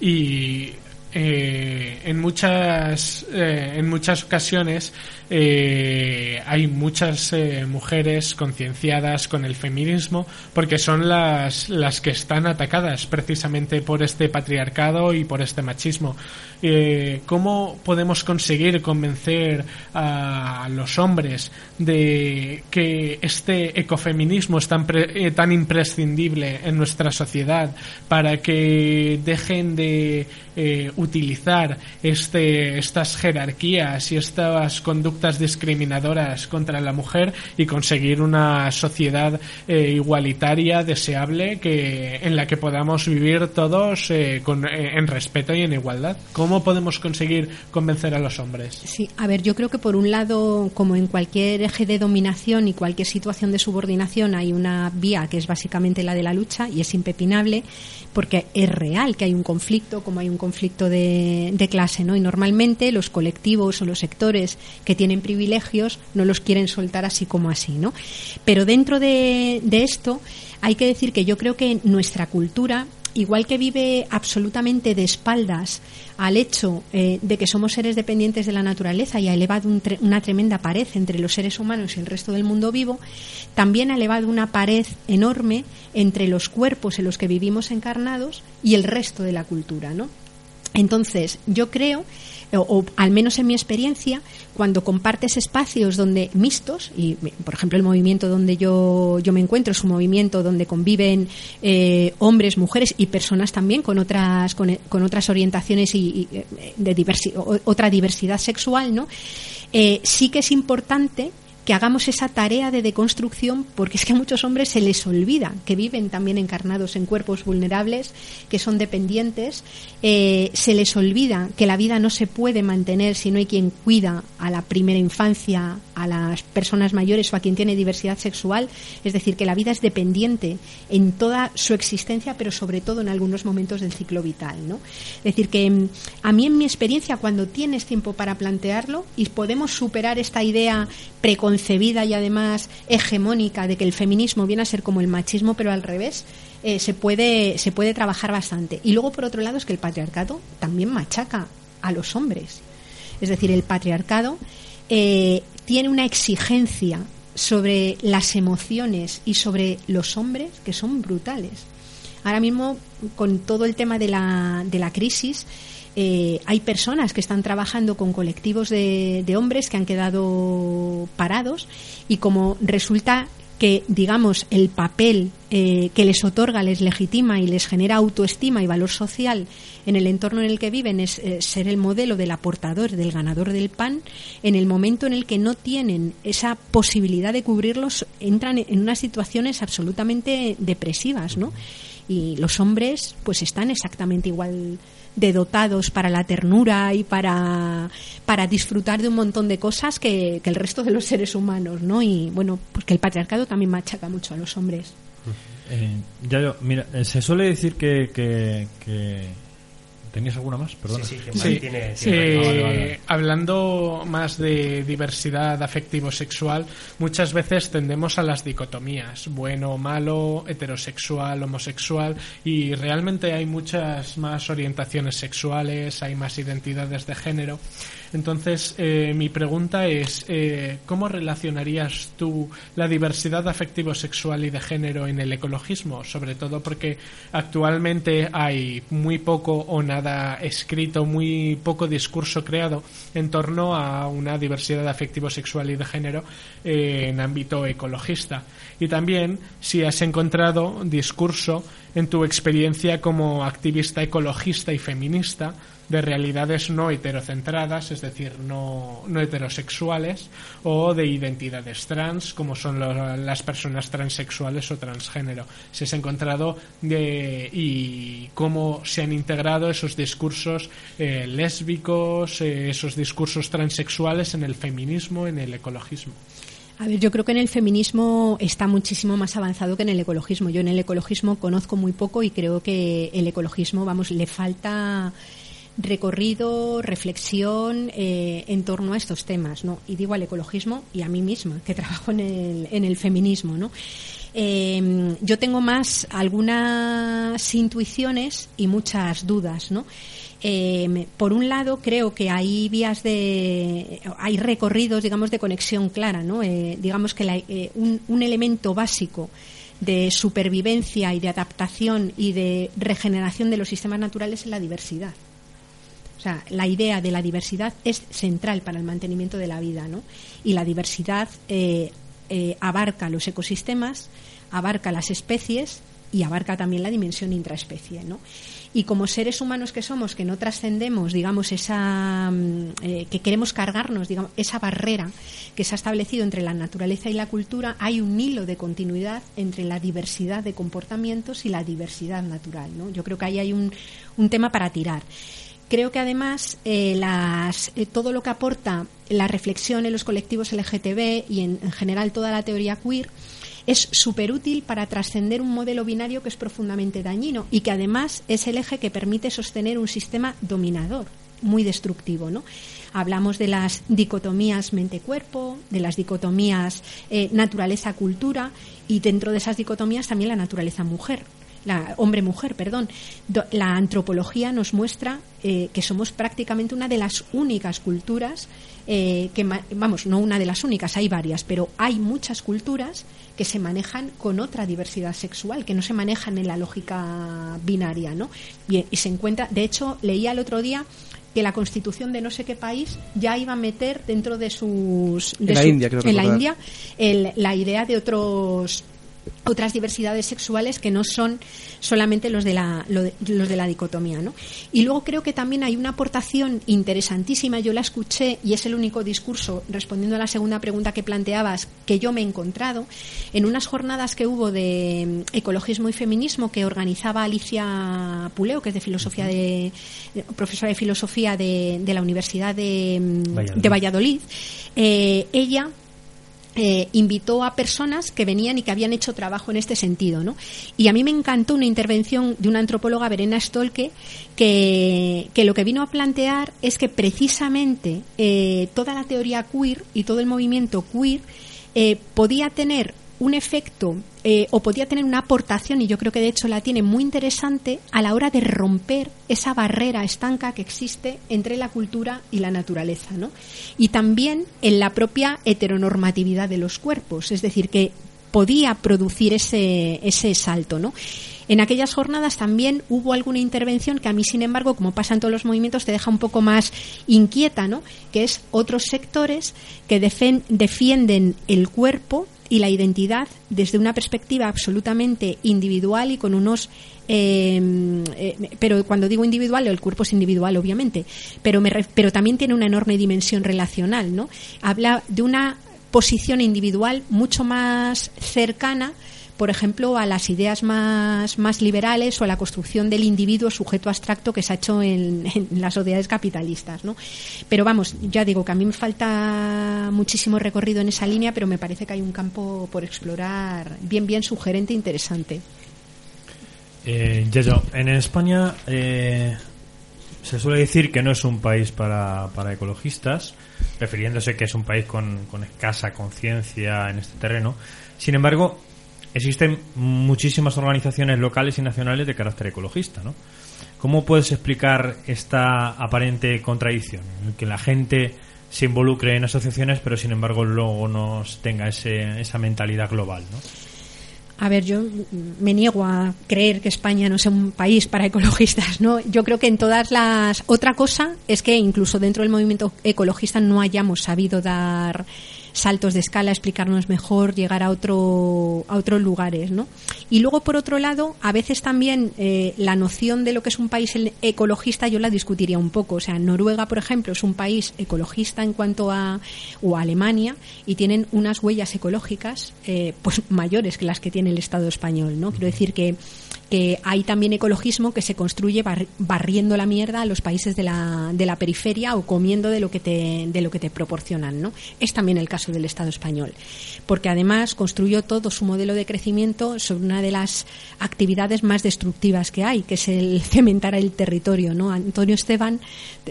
Y eh, en muchas eh, en muchas ocasiones eh, hay muchas mujeres concienciadas con el feminismo porque son las, las que están atacadas precisamente por este patriarcado y por este machismo. ¿Cómo podemos conseguir convencer a los hombres de que este ecofeminismo es tan, tan imprescindible en nuestra sociedad para que dejen de eh, utilizar este, estas jerarquías y estas conductas discriminadoras contra la mujer y conseguir una sociedad eh, igualitaria, deseable, que en la que podamos vivir todos eh, con, eh, en respeto y en igualdad. ¿Cómo podemos conseguir convencer a los hombres? Sí, a ver, yo creo que por un lado, como en cualquier eje de dominación y cualquier situación de subordinación, hay una vía que es básicamente la de la lucha y es impepinable porque es real que hay un conflicto, como hay un conflicto de, de clase, ¿no? Y normalmente los colectivos o los sectores que tienen privilegios no los quieren soltar así como así, ¿no? Pero dentro de, de esto hay que decir que yo creo que nuestra cultura igual que vive absolutamente de espaldas al hecho eh, de que somos seres dependientes de la naturaleza y ha elevado un tre una tremenda pared entre los seres humanos y el resto del mundo vivo, también ha elevado una pared enorme entre los cuerpos en los que vivimos encarnados y el resto de la cultura, ¿no? Entonces, yo creo o, al menos en mi experiencia, cuando compartes espacios donde mixtos, y por ejemplo el movimiento donde yo, yo me encuentro es un movimiento donde conviven eh, hombres, mujeres y personas también con otras, con, con otras orientaciones y, y de diversi otra diversidad sexual, ¿no? Eh, sí que es importante que hagamos esa tarea de deconstrucción porque es que a muchos hombres se les olvida que viven también encarnados en cuerpos vulnerables, que son dependientes, eh, se les olvida que la vida no se puede mantener si no hay quien cuida a la primera infancia, a las personas mayores o a quien tiene diversidad sexual, es decir, que la vida es dependiente en toda su existencia, pero sobre todo en algunos momentos del ciclo vital, ¿no? Es decir, que mm, a mí en mi experiencia cuando tienes tiempo para plantearlo y podemos superar esta idea preconcebida y además hegemónica de que el feminismo viene a ser como el machismo pero al revés eh, se puede se puede trabajar bastante. Y luego por otro lado es que el patriarcado también machaca a los hombres. Es decir el patriarcado eh, tiene una exigencia sobre las emociones y sobre los hombres que son brutales. Ahora mismo con todo el tema de la, de la crisis eh, hay personas que están trabajando con colectivos de, hombres que han quedado parados y como resulta que, digamos, el papel eh, que les otorga, les legitima y les genera autoestima y valor social en el entorno en el que viven es eh, ser el modelo del aportador, del ganador del pan, en el momento en el que no tienen esa posibilidad de cubrirlos, entran en unas situaciones absolutamente depresivas, ¿no? Y los hombres, pues están exactamente igual de dotados para la ternura y para, para disfrutar de un montón de cosas que, el resto de los seres humanos, ¿no? Y bueno, pues que el patriarcado también machaca mucho a los hombres. Eh, ya yo, mira, eh, se suele decir que, que, que- ¿Tenías alguna más? Perdona. Sí, sí, que Sí, tiene- sí, tiene- Ah, vale, vale. hablando más de diversidad afectivo-sexual, muchas veces tendemos a las dicotomías, bueno, malo, heterosexual, homosexual, y realmente hay muchas más orientaciones sexuales, hay más identidades de género. Entonces, eh, mi pregunta es, eh, ¿cómo relacionarías tú la diversidad afectivo-sexual y de género en el ecologismo? Sobre todo porque actualmente hay muy poco o nada escrito, muy poco discurso creado en torno a una diversidad afectivo-sexual y de género eh, en ámbito ecologista. Y también si has encontrado discurso en tu experiencia como activista ecologista y feminista de realidades no heterocentradas, es decir, no, no heterosexuales, o de identidades trans, como son las personas transexuales o transgénero. Si has encontrado de, y cómo se han integrado esos discursos eh, lésbicos, eh, esos discursos transexuales en el feminismo, en el ecologismo. A ver, yo creo que en el feminismo está muchísimo más avanzado que en el ecologismo. Yo en el ecologismo conozco muy poco y creo que el ecologismo, vamos, le falta recorrido, reflexión eh, en torno a estos temas, ¿no? Y digo al ecologismo y a mí misma, que trabajo en el, en el feminismo, ¿no? Eh, yo tengo más algunas intuiciones y muchas dudas, ¿no? Eh, por un lado, creo que hay vías de, hay recorridos, digamos, de conexión clara, ¿no? Eh, digamos que la- eh, un, elemento básico de supervivencia y de adaptación y de regeneración de los sistemas naturales es la diversidad. O sea, la idea de la diversidad es central para el mantenimiento de la vida, ¿no? Y la diversidad abarca los ecosistemas, abarca las especies y abarca también la dimensión intraespecie, ¿no? Y como seres humanos que somos, que no trascendemos, digamos, esa mm, eh, que queremos cargarnos, digamos, esa barrera que se ha establecido entre la naturaleza y la cultura, hay un hilo de continuidad entre la diversidad de comportamientos y la diversidad natural, ¿no? Yo creo que ahí hay un, tema para tirar. Creo que además eh, las, eh, todo lo que aporta la reflexión en los colectivos LGTB y en general toda la teoría queer es súper útil para trascender un modelo binario que es profundamente dañino y que además es el eje que permite sostener un sistema dominador muy destructivo, ¿no? Hablamos de las dicotomías mente-cuerpo, de las dicotomías eh, naturaleza-cultura y dentro de esas dicotomías también la naturaleza-mujer la hombre-mujer, perdón. La antropología nos muestra eh, que somos prácticamente una de las únicas culturas eh, que, vamos, no una de las únicas, hay varias, pero hay muchas culturas que se manejan con otra diversidad sexual, que no se manejan en la lógica binaria, ¿no? Y, y se encuentra, de hecho, leía el otro día que la constitución de no sé qué país ya iba a meter dentro de sus de En la India, creo en la. India el- la idea de otros otras diversidades sexuales que no son solamente los de la los de la dicotomía ¿no? y luego creo que también hay una aportación interesantísima yo la escuché y es el único discurso respondiendo a la segunda pregunta que planteabas que yo me he encontrado en unas jornadas que hubo de mm, ecologismo y feminismo que organizaba Alicia Puleo que es de filosofía de, de- profesora de filosofía de, de la Universidad de, mm, Valladolid. de Valladolid Eh, ella eh, invitó a personas que venían y que habían hecho trabajo en este sentido, ¿no? Y a mí me encantó una intervención de una antropóloga, Verena Stolke, que, que lo que vino a plantear es que precisamente eh, toda la teoría queer y todo el movimiento queer eh, podía tener un efecto eh, o podía tener una aportación, y yo creo que de hecho la tiene muy interesante, a la hora de romper esa barrera estanca que existe entre la cultura y la naturaleza, ¿no? Y también en la propia heteronormatividad de los cuerpos, es decir, que podía producir ese, ese salto, ¿no? En aquellas jornadas también hubo alguna intervención que a mí, sin embargo, como pasa en todos los movimientos, te deja un poco más inquieta, ¿no? Que es otros sectores que defienden el cuerpo y la identidad desde una perspectiva absolutamente individual y con unos eh, eh, pero cuando digo individual el cuerpo es individual obviamente pero me pero también tiene una enorme dimensión relacional no habla de una posición individual mucho más cercana por ejemplo, a las ideas más, más liberales o a la construcción del individuo sujeto abstracto que se ha hecho en, las sociedades capitalistas. ¿no? Pero vamos, ya digo que a mí me falta muchísimo recorrido en esa línea, pero me parece que hay un campo por explorar bien, bien sugerente e interesante. Eh, Yayo, en España eh, se suele decir que no es un país para, para ecologistas, refiriéndose que es un país con, con escasa conciencia en este terreno. Sin embargo, existen muchísimas organizaciones locales y nacionales de carácter ecologista, ¿no? ¿Cómo puedes explicar esta aparente contradicción? Que la gente se involucre en asociaciones, pero sin embargo luego no tenga ese, esa mentalidad global, ¿no? A ver, yo me niego a creer que España no sea un país para ecologistas, ¿no? Yo creo que en todas las... Otra cosa es que incluso dentro del movimiento ecologista no hayamos sabido dar saltos de escala, explicarnos mejor, llegar a otro a otros lugares, ¿no? Y luego por otro lado, a veces también eh, la noción de lo que es un país ecologista yo la discutiría un poco, o sea, Noruega, por ejemplo, es un país ecologista en cuanto a o Alemania y tienen unas huellas ecológicas eh, pues mayores que las que tiene el Estado español, ¿no? Quiero decir que que hay también ecologismo que se construye bar- barriendo la mierda a los países de la, de la periferia o comiendo de lo que te, de lo que te proporcionan, ¿no? Es también el caso del Estado español, porque además construyó todo su modelo de crecimiento sobre una de las actividades más destructivas que hay, que es el cementar el territorio, ¿no? Antonio Esteban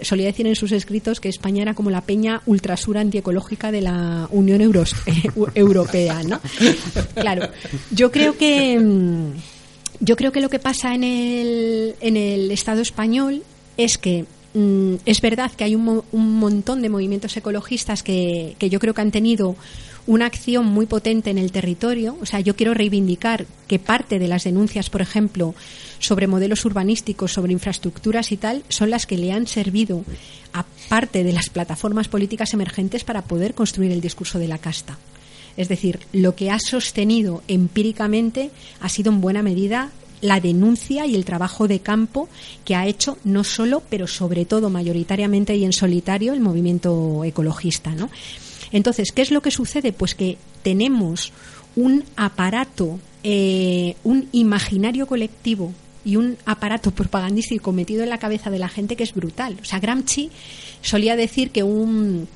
solía decir en sus escritos que España era como la peña ultrasura antiecológica de la Unión Europea, ¿no? Claro, yo creo que mm, yo creo que lo que pasa en el, en el Estado español es que mm, es verdad que hay un, un montón de movimientos ecologistas que, que yo creo que han tenido una acción muy potente en el territorio. O sea, yo quiero reivindicar que parte de las denuncias, por ejemplo, sobre modelos urbanísticos, sobre infraestructuras y tal, son las que le han servido a parte de las plataformas políticas emergentes para poder construir el discurso de la casta. Es decir, lo que ha sostenido empíricamente ha sido en buena medida la denuncia y el trabajo de campo que ha hecho no solo, pero sobre todo mayoritariamente y en solitario el movimiento ecologista, ¿no? Entonces, ¿qué es lo que sucede? Pues que tenemos un aparato, eh, un imaginario colectivo y un aparato propagandístico metido en la cabeza de la gente que es brutal. O sea, Gramsci solía decir que un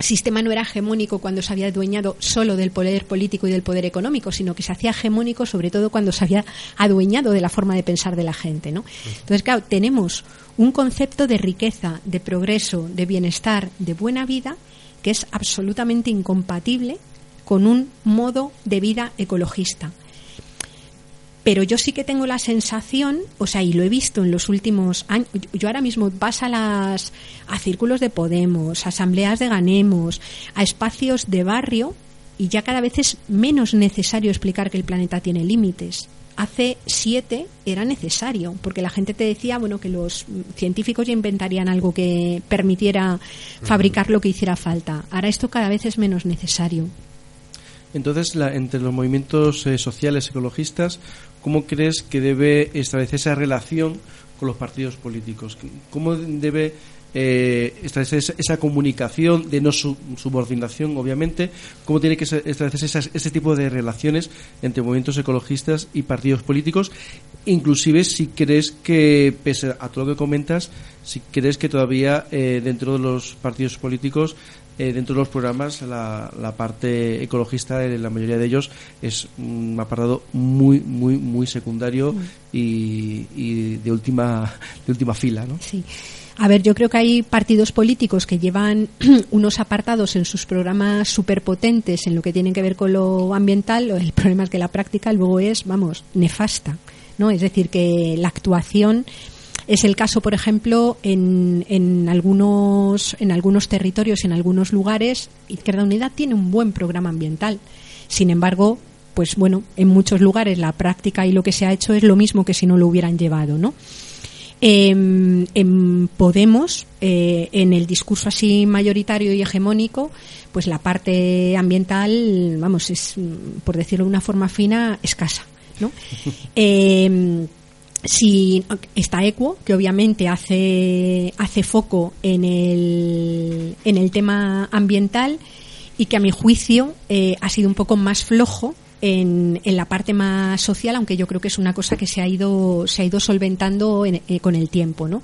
sistema no era hegemónico cuando se había adueñado solo del poder político y del poder económico, sino que se hacía hegemónico sobre todo cuando se había adueñado de la forma de pensar de la gente, ¿no? Entonces, claro, tenemos un concepto de riqueza, de progreso, de bienestar, de buena vida que es absolutamente incompatible con un modo de vida ecologista pero yo sí que tengo la sensación, o sea, y lo he visto en los últimos años, yo ahora mismo vas a las a círculos de Podemos, a asambleas de Ganemos, a espacios de barrio y ya cada vez es menos necesario explicar que el planeta tiene límites. Hace siete era necesario, porque la gente te decía, bueno, que los científicos ya inventarían algo que permitiera fabricar lo que hiciera falta. Ahora esto cada vez es menos necesario. Entonces, la- entre los movimientos eh, sociales ecologistas, ¿cómo crees que debe establecer esa relación con los partidos políticos? ¿Cómo debe eh, establecer esa, comunicación de no su- subordinación, obviamente? ¿Cómo tiene que se- establecerse ese tipo de relaciones entre movimientos ecologistas y partidos políticos? Inclusive si crees que, pese a todo lo que comentas, si crees que todavía eh, dentro de los partidos políticos eh, dentro de los programas la, la parte ecologista en la mayoría de ellos es un apartado muy muy muy secundario y, y de última de última fila ¿no? Sí. A ver, yo creo que hay partidos políticos que llevan unos apartados en sus programas superpotentes en lo que tienen que ver con lo ambiental. El problema es que la práctica luego es, vamos, nefasta. ¿no? Es decir, que la actuación es el caso, por ejemplo, en, en, algunos, en algunos territorios, en algunos lugares, Izquierda Unida tiene un buen programa ambiental. Sin embargo, pues bueno, en muchos lugares la práctica y lo que se ha hecho es lo mismo que si no lo hubieran llevado, ¿no? Eh, en Podemos, eh, en el discurso así mayoritario y hegemónico, pues la parte ambiental, vamos, es, por decirlo de una forma fina, escasa, ¿no? Eh, si está Equo, que obviamente hace, hace foco en el, en el tema ambiental y que a mi juicio eh, ha sido un poco más flojo en, en la parte más social, aunque yo creo que es una cosa que se ha ido, se ha ido solventando en- eh, con el tiempo, ¿no?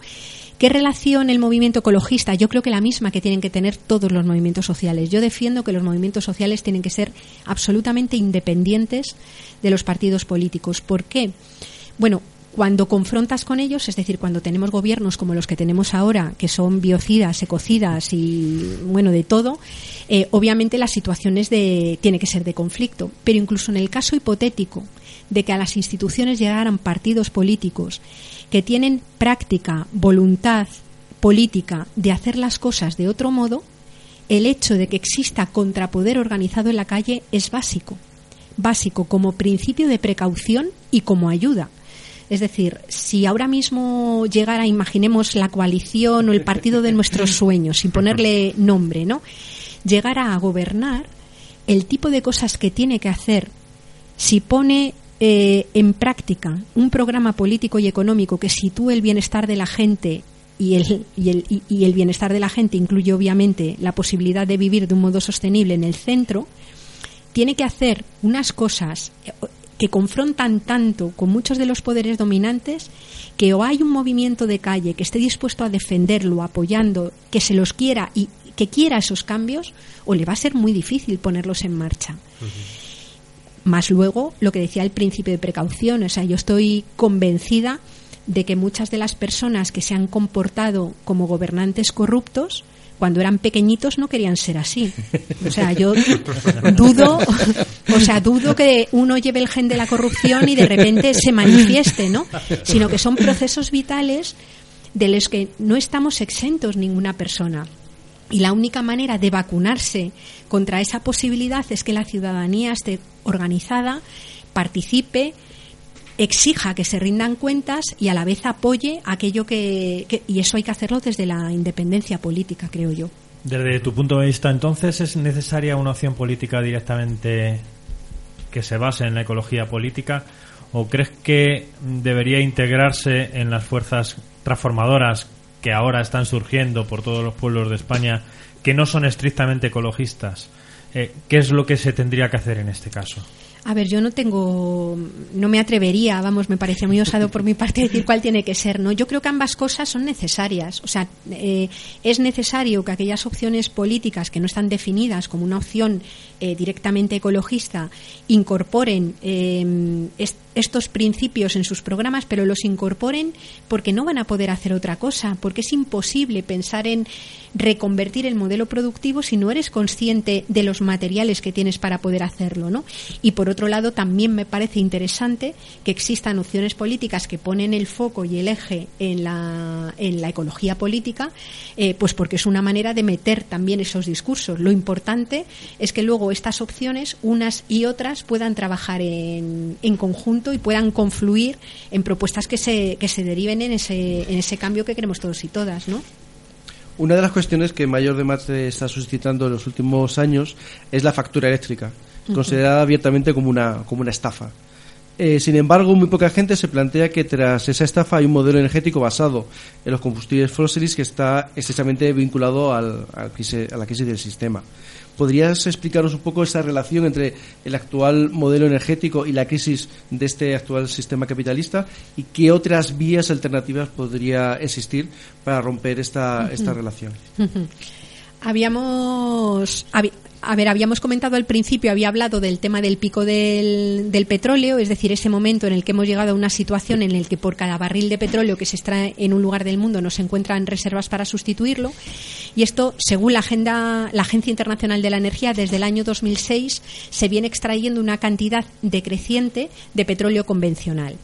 ¿Qué relación el movimiento ecologista? Yo creo que la misma que tienen que tener todos los movimientos sociales. Yo defiendo que los movimientos sociales tienen que ser absolutamente independientes de los partidos políticos. ¿Por qué? Bueno, cuando confrontas con ellos, es decir, cuando tenemos gobiernos como los que tenemos ahora, que son biocidas, ecocidas y bueno, de todo, eh, obviamente la situación es de, tiene que ser de conflicto. Pero incluso en el caso hipotético de que a las instituciones llegaran partidos políticos que tienen práctica, voluntad política de hacer las cosas de otro modo, el hecho de que exista contrapoder organizado en la calle es básico. Básico como principio de precaución y como ayuda. Es decir, si ahora mismo llegara, imaginemos la coalición o el partido de nuestros sueños, sin ponerle nombre, ¿no? Llegara a gobernar, el tipo de cosas que tiene que hacer, si pone eh, en práctica un programa político y económico que sitúe el bienestar de la gente y el, y, el, y- y el bienestar de la gente incluye obviamente la posibilidad de vivir de un modo sostenible en el centro, tiene que hacer unas cosas eh, que confrontan tanto con muchos de los poderes dominantes que o hay un movimiento de calle que esté dispuesto a defenderlo, apoyando, que se los quiera y que quiera esos cambios, o le va a ser muy difícil ponerlos en marcha. Más luego, lo que decía el principio de precaución, o sea, yo estoy convencida de que muchas de las personas que se han comportado como gobernantes corruptos, cuando eran pequeñitos no querían ser así. O sea, yo dudo, o sea, dudo que uno lleve el gen de la corrupción y de repente se manifieste, ¿no? Sino que son procesos vitales de los que no estamos exentos ninguna persona. Y la única manera de vacunarse contra esa posibilidad es que la ciudadanía esté organizada, participe, exija que se rindan cuentas y a la vez apoye aquello que, y eso hay que hacerlo desde la independencia política, creo yo. Desde tu punto de vista, entonces, ¿es necesaria una opción política directamente que se base en la ecología política? ¿O crees que debería integrarse en las fuerzas transformadoras que ahora están surgiendo por todos los pueblos de España, que no son estrictamente ecologistas? Eh, ¿Qué es lo que se tendría que hacer en este caso? A ver, yo no tengo, no me atrevería, vamos, me parece muy osado por mi parte decir cuál tiene que ser, ¿no? Yo creo que ambas cosas son necesarias. O sea, eh, es necesario que aquellas opciones políticas que no están definidas como una opción eh, directamente ecologista incorporen est- estos principios en sus programas, pero los incorporen porque no van a poder hacer otra cosa, porque es imposible pensar en reconvertir el modelo productivo si no eres consciente de los materiales que tienes para poder hacerlo, ¿no? Y por otro lado, también me parece interesante que existan opciones políticas que ponen el foco y el eje en la, en la ecología política, eh, pues porque es una manera de meter también esos discursos. Lo importante es que luego estas opciones, unas y otras, puedan trabajar en, en conjunto y puedan confluir en propuestas que se, que se deriven en ese, en ese cambio que queremos todos y todas, ¿no? Una de las cuestiones que mayor debate está suscitando en los últimos años es la factura eléctrica, considerada abiertamente como una, como una estafa. Eh, sin embargo, muy poca gente se plantea que tras esa estafa hay un modelo energético basado en los combustibles fósiles que está estrechamente vinculado al- al crisis- a la crisis del sistema. ¿Podrías explicarnos un poco esa relación entre el actual modelo energético y la crisis de este actual sistema capitalista y qué otras vías alternativas podría existir para romper esta, esta relación? Habíamos, a ver, habíamos comentado al principio, había hablado del tema del pico del, petróleo, es decir, ese momento en el que hemos llegado a una situación en el que por cada barril de petróleo que se extrae en un lugar del mundo no se encuentran reservas para sustituirlo. Y esto, según la agenda, la Agencia Internacional de la Energía, desde el año 2006 se viene extrayendo una cantidad decreciente de petróleo convencional.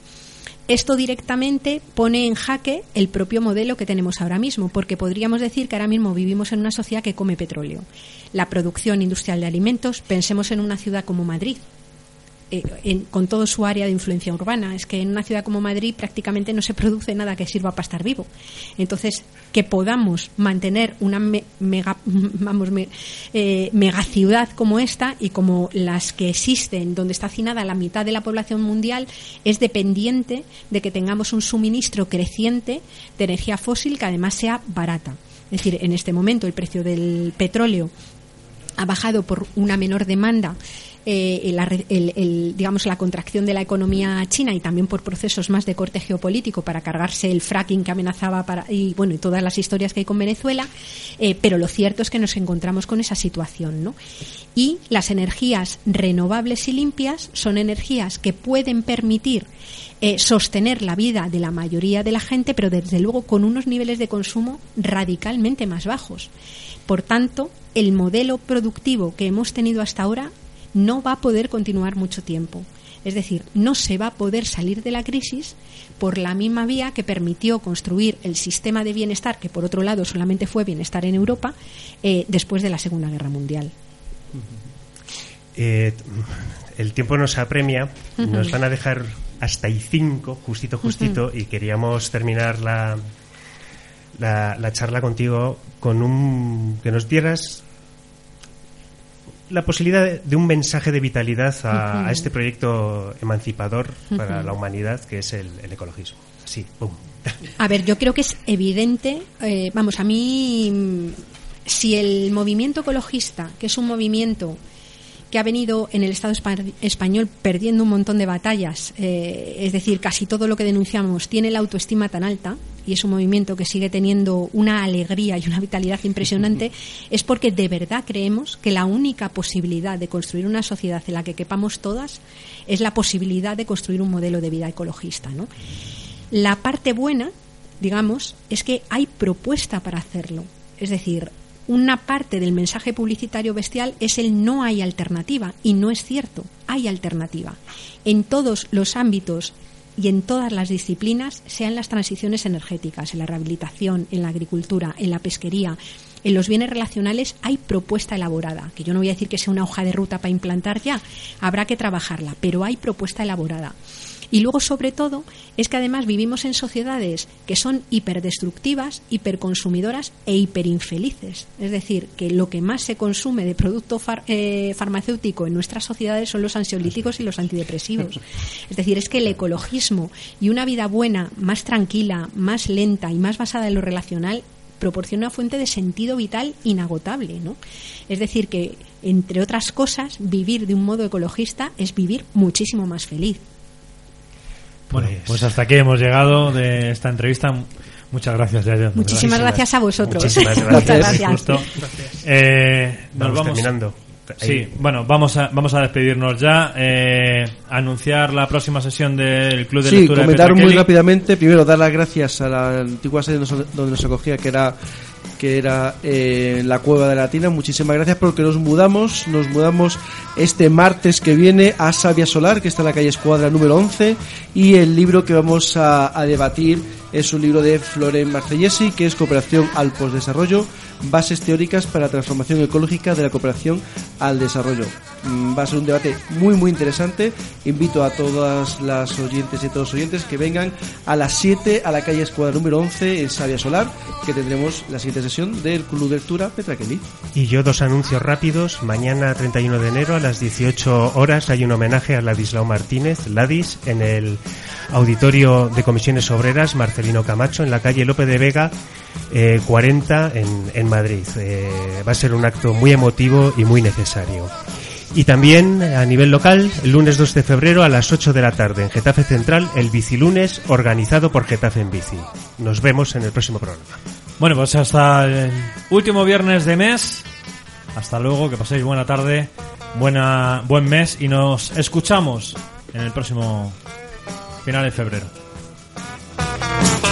Esto directamente pone en jaque el propio modelo que tenemos ahora mismo, porque podríamos decir que ahora mismo vivimos en una sociedad que come petróleo. La producción industrial de alimentos, pensemos en una ciudad como Madrid, eh, en- con todo su área de influencia urbana. Es que en una ciudad como Madrid prácticamente no se produce nada que sirva para estar vivo. Entonces, que podamos mantener una me- mega, vamos, eh, como esta y como las que existen, donde está hacinada la mitad de la población mundial, es dependiente de que tengamos un suministro creciente de energía fósil que además sea barata. Es decir, en este momento el precio del petróleo ha bajado por una menor demanda eh, la el- el, digamos, la contracción de la economía china y también por procesos más de corte geopolítico para cargarse el fracking que amenazaba para, y bueno y todas las historias que hay con Venezuela, eh, pero lo cierto es que nos encontramos con esa situación, ¿no? Y las energías renovables y limpias son energías que pueden permitir eh, sostener la vida de la mayoría de la gente, pero desde luego con unos niveles de consumo radicalmente más bajos. Por tanto, el modelo productivo que hemos tenido hasta ahora no va a poder continuar mucho tiempo. Es decir, no se va a poder salir de la crisis por la misma vía que permitió construir el sistema de bienestar, que por otro lado solamente fue bienestar en Europa, eh, después de la Segunda Guerra Mundial. Eh, el tiempo nos apremia, nos van a dejar hasta y cinco, justito, justito, y queríamos terminar la, la, la charla contigo con un que nos dieras la posibilidad de, un mensaje de vitalidad a, este proyecto emancipador para la humanidad que es el, el ecologismo. Sí, pum. A ver, yo creo que es evidente, eh, vamos, a mí, si el movimiento ecologista, que es un movimiento que ha venido en el Estado espa- español perdiendo un montón de batallas, eh, es decir, casi todo lo que denunciamos tiene la autoestima tan alta y es un movimiento que sigue teniendo una alegría y una vitalidad impresionante, es porque de verdad creemos que la única posibilidad de construir una sociedad en la que quepamos todas es la posibilidad de construir un modelo de vida ecologista, ¿no? La parte buena, digamos, es que hay propuesta para hacerlo. Es decir, una parte del mensaje publicitario bestial es el no hay alternativa. Y no es cierto, hay alternativa. En todos los ámbitos y en todas las disciplinas, sean las transiciones energéticas, en la rehabilitación, en la agricultura, en la pesquería, en los bienes relacionales, hay propuesta elaborada. Que yo no voy a decir que sea una hoja de ruta para implantar ya, habrá que trabajarla, pero hay propuesta elaborada. Y luego, sobre todo, es que además vivimos en sociedades que son hiperdestructivas, hiperconsumidoras e hiperinfelices. Es decir, que lo que más se consume de producto far- eh, farmacéutico en nuestras sociedades son los ansiolíticos y los antidepresivos. Es decir, es que el ecologismo y una vida buena, más tranquila, más lenta y más basada en lo relacional proporciona una fuente de sentido vital inagotable, ¿no? Es decir, que entre otras cosas, vivir de un modo ecologista es vivir muchísimo más feliz. Bueno, Pues- pues hasta aquí hemos llegado de esta entrevista. Muchas gracias, Yaya. Muchísimas gracias a vosotros. Muchísimas Muchas gracias. gracias. Justo. Eh, nos Vamos, vamos terminando. Sí, bueno, vamos a, vamos a despedirnos ya. Eh, anunciar la próxima sesión del Club de Sí, Lectura de comentar Petra muy Kelly. rápidamente. Primero, dar las gracias a la antigua sede donde nos acogía, que era que era eh, la Cueva de la Tina. Muchísimas gracias porque nos mudamos. Nos mudamos este martes que viene a Sabia Solar, que está en la calle Escuadra número 11. Y el libro que vamos a, a debatir es un libro de Floren Marcellesi, que es Cooperación al Postdesarrollo, bases teóricas para la transformación ecológica de la cooperación al desarrollo. Mm, Va a ser un debate muy muy interesante. Invito a todas las oyentes y todos los oyentes que vengan a las 7 a la calle Escuadra número 11 en Sabia Solar, que tendremos la siguiente sesión del Club de Lectura Petra Kelly. Y yo dos anuncios rápidos. Mañana 31 de enero a las 18 horas hay un homenaje a Ladislao Martínez, Ladis, en el Auditorio de Comisiones Obreras Marcelino Camacho, en la calle Lope de Vega eh, 40 en, en Madrid. Eh, va a ser un acto muy emotivo y muy necesario. Y también a nivel local, el lunes 2 de febrero a las 8 de la tarde en Getafe Central, el Bicilunes organizado por Getafe en Bici. Nos vemos en el próximo programa. Bueno, pues hasta el último viernes de mes. Hasta luego, que paséis buena tarde, buena, buen mes y nos escuchamos en el próximo final de febrero. Música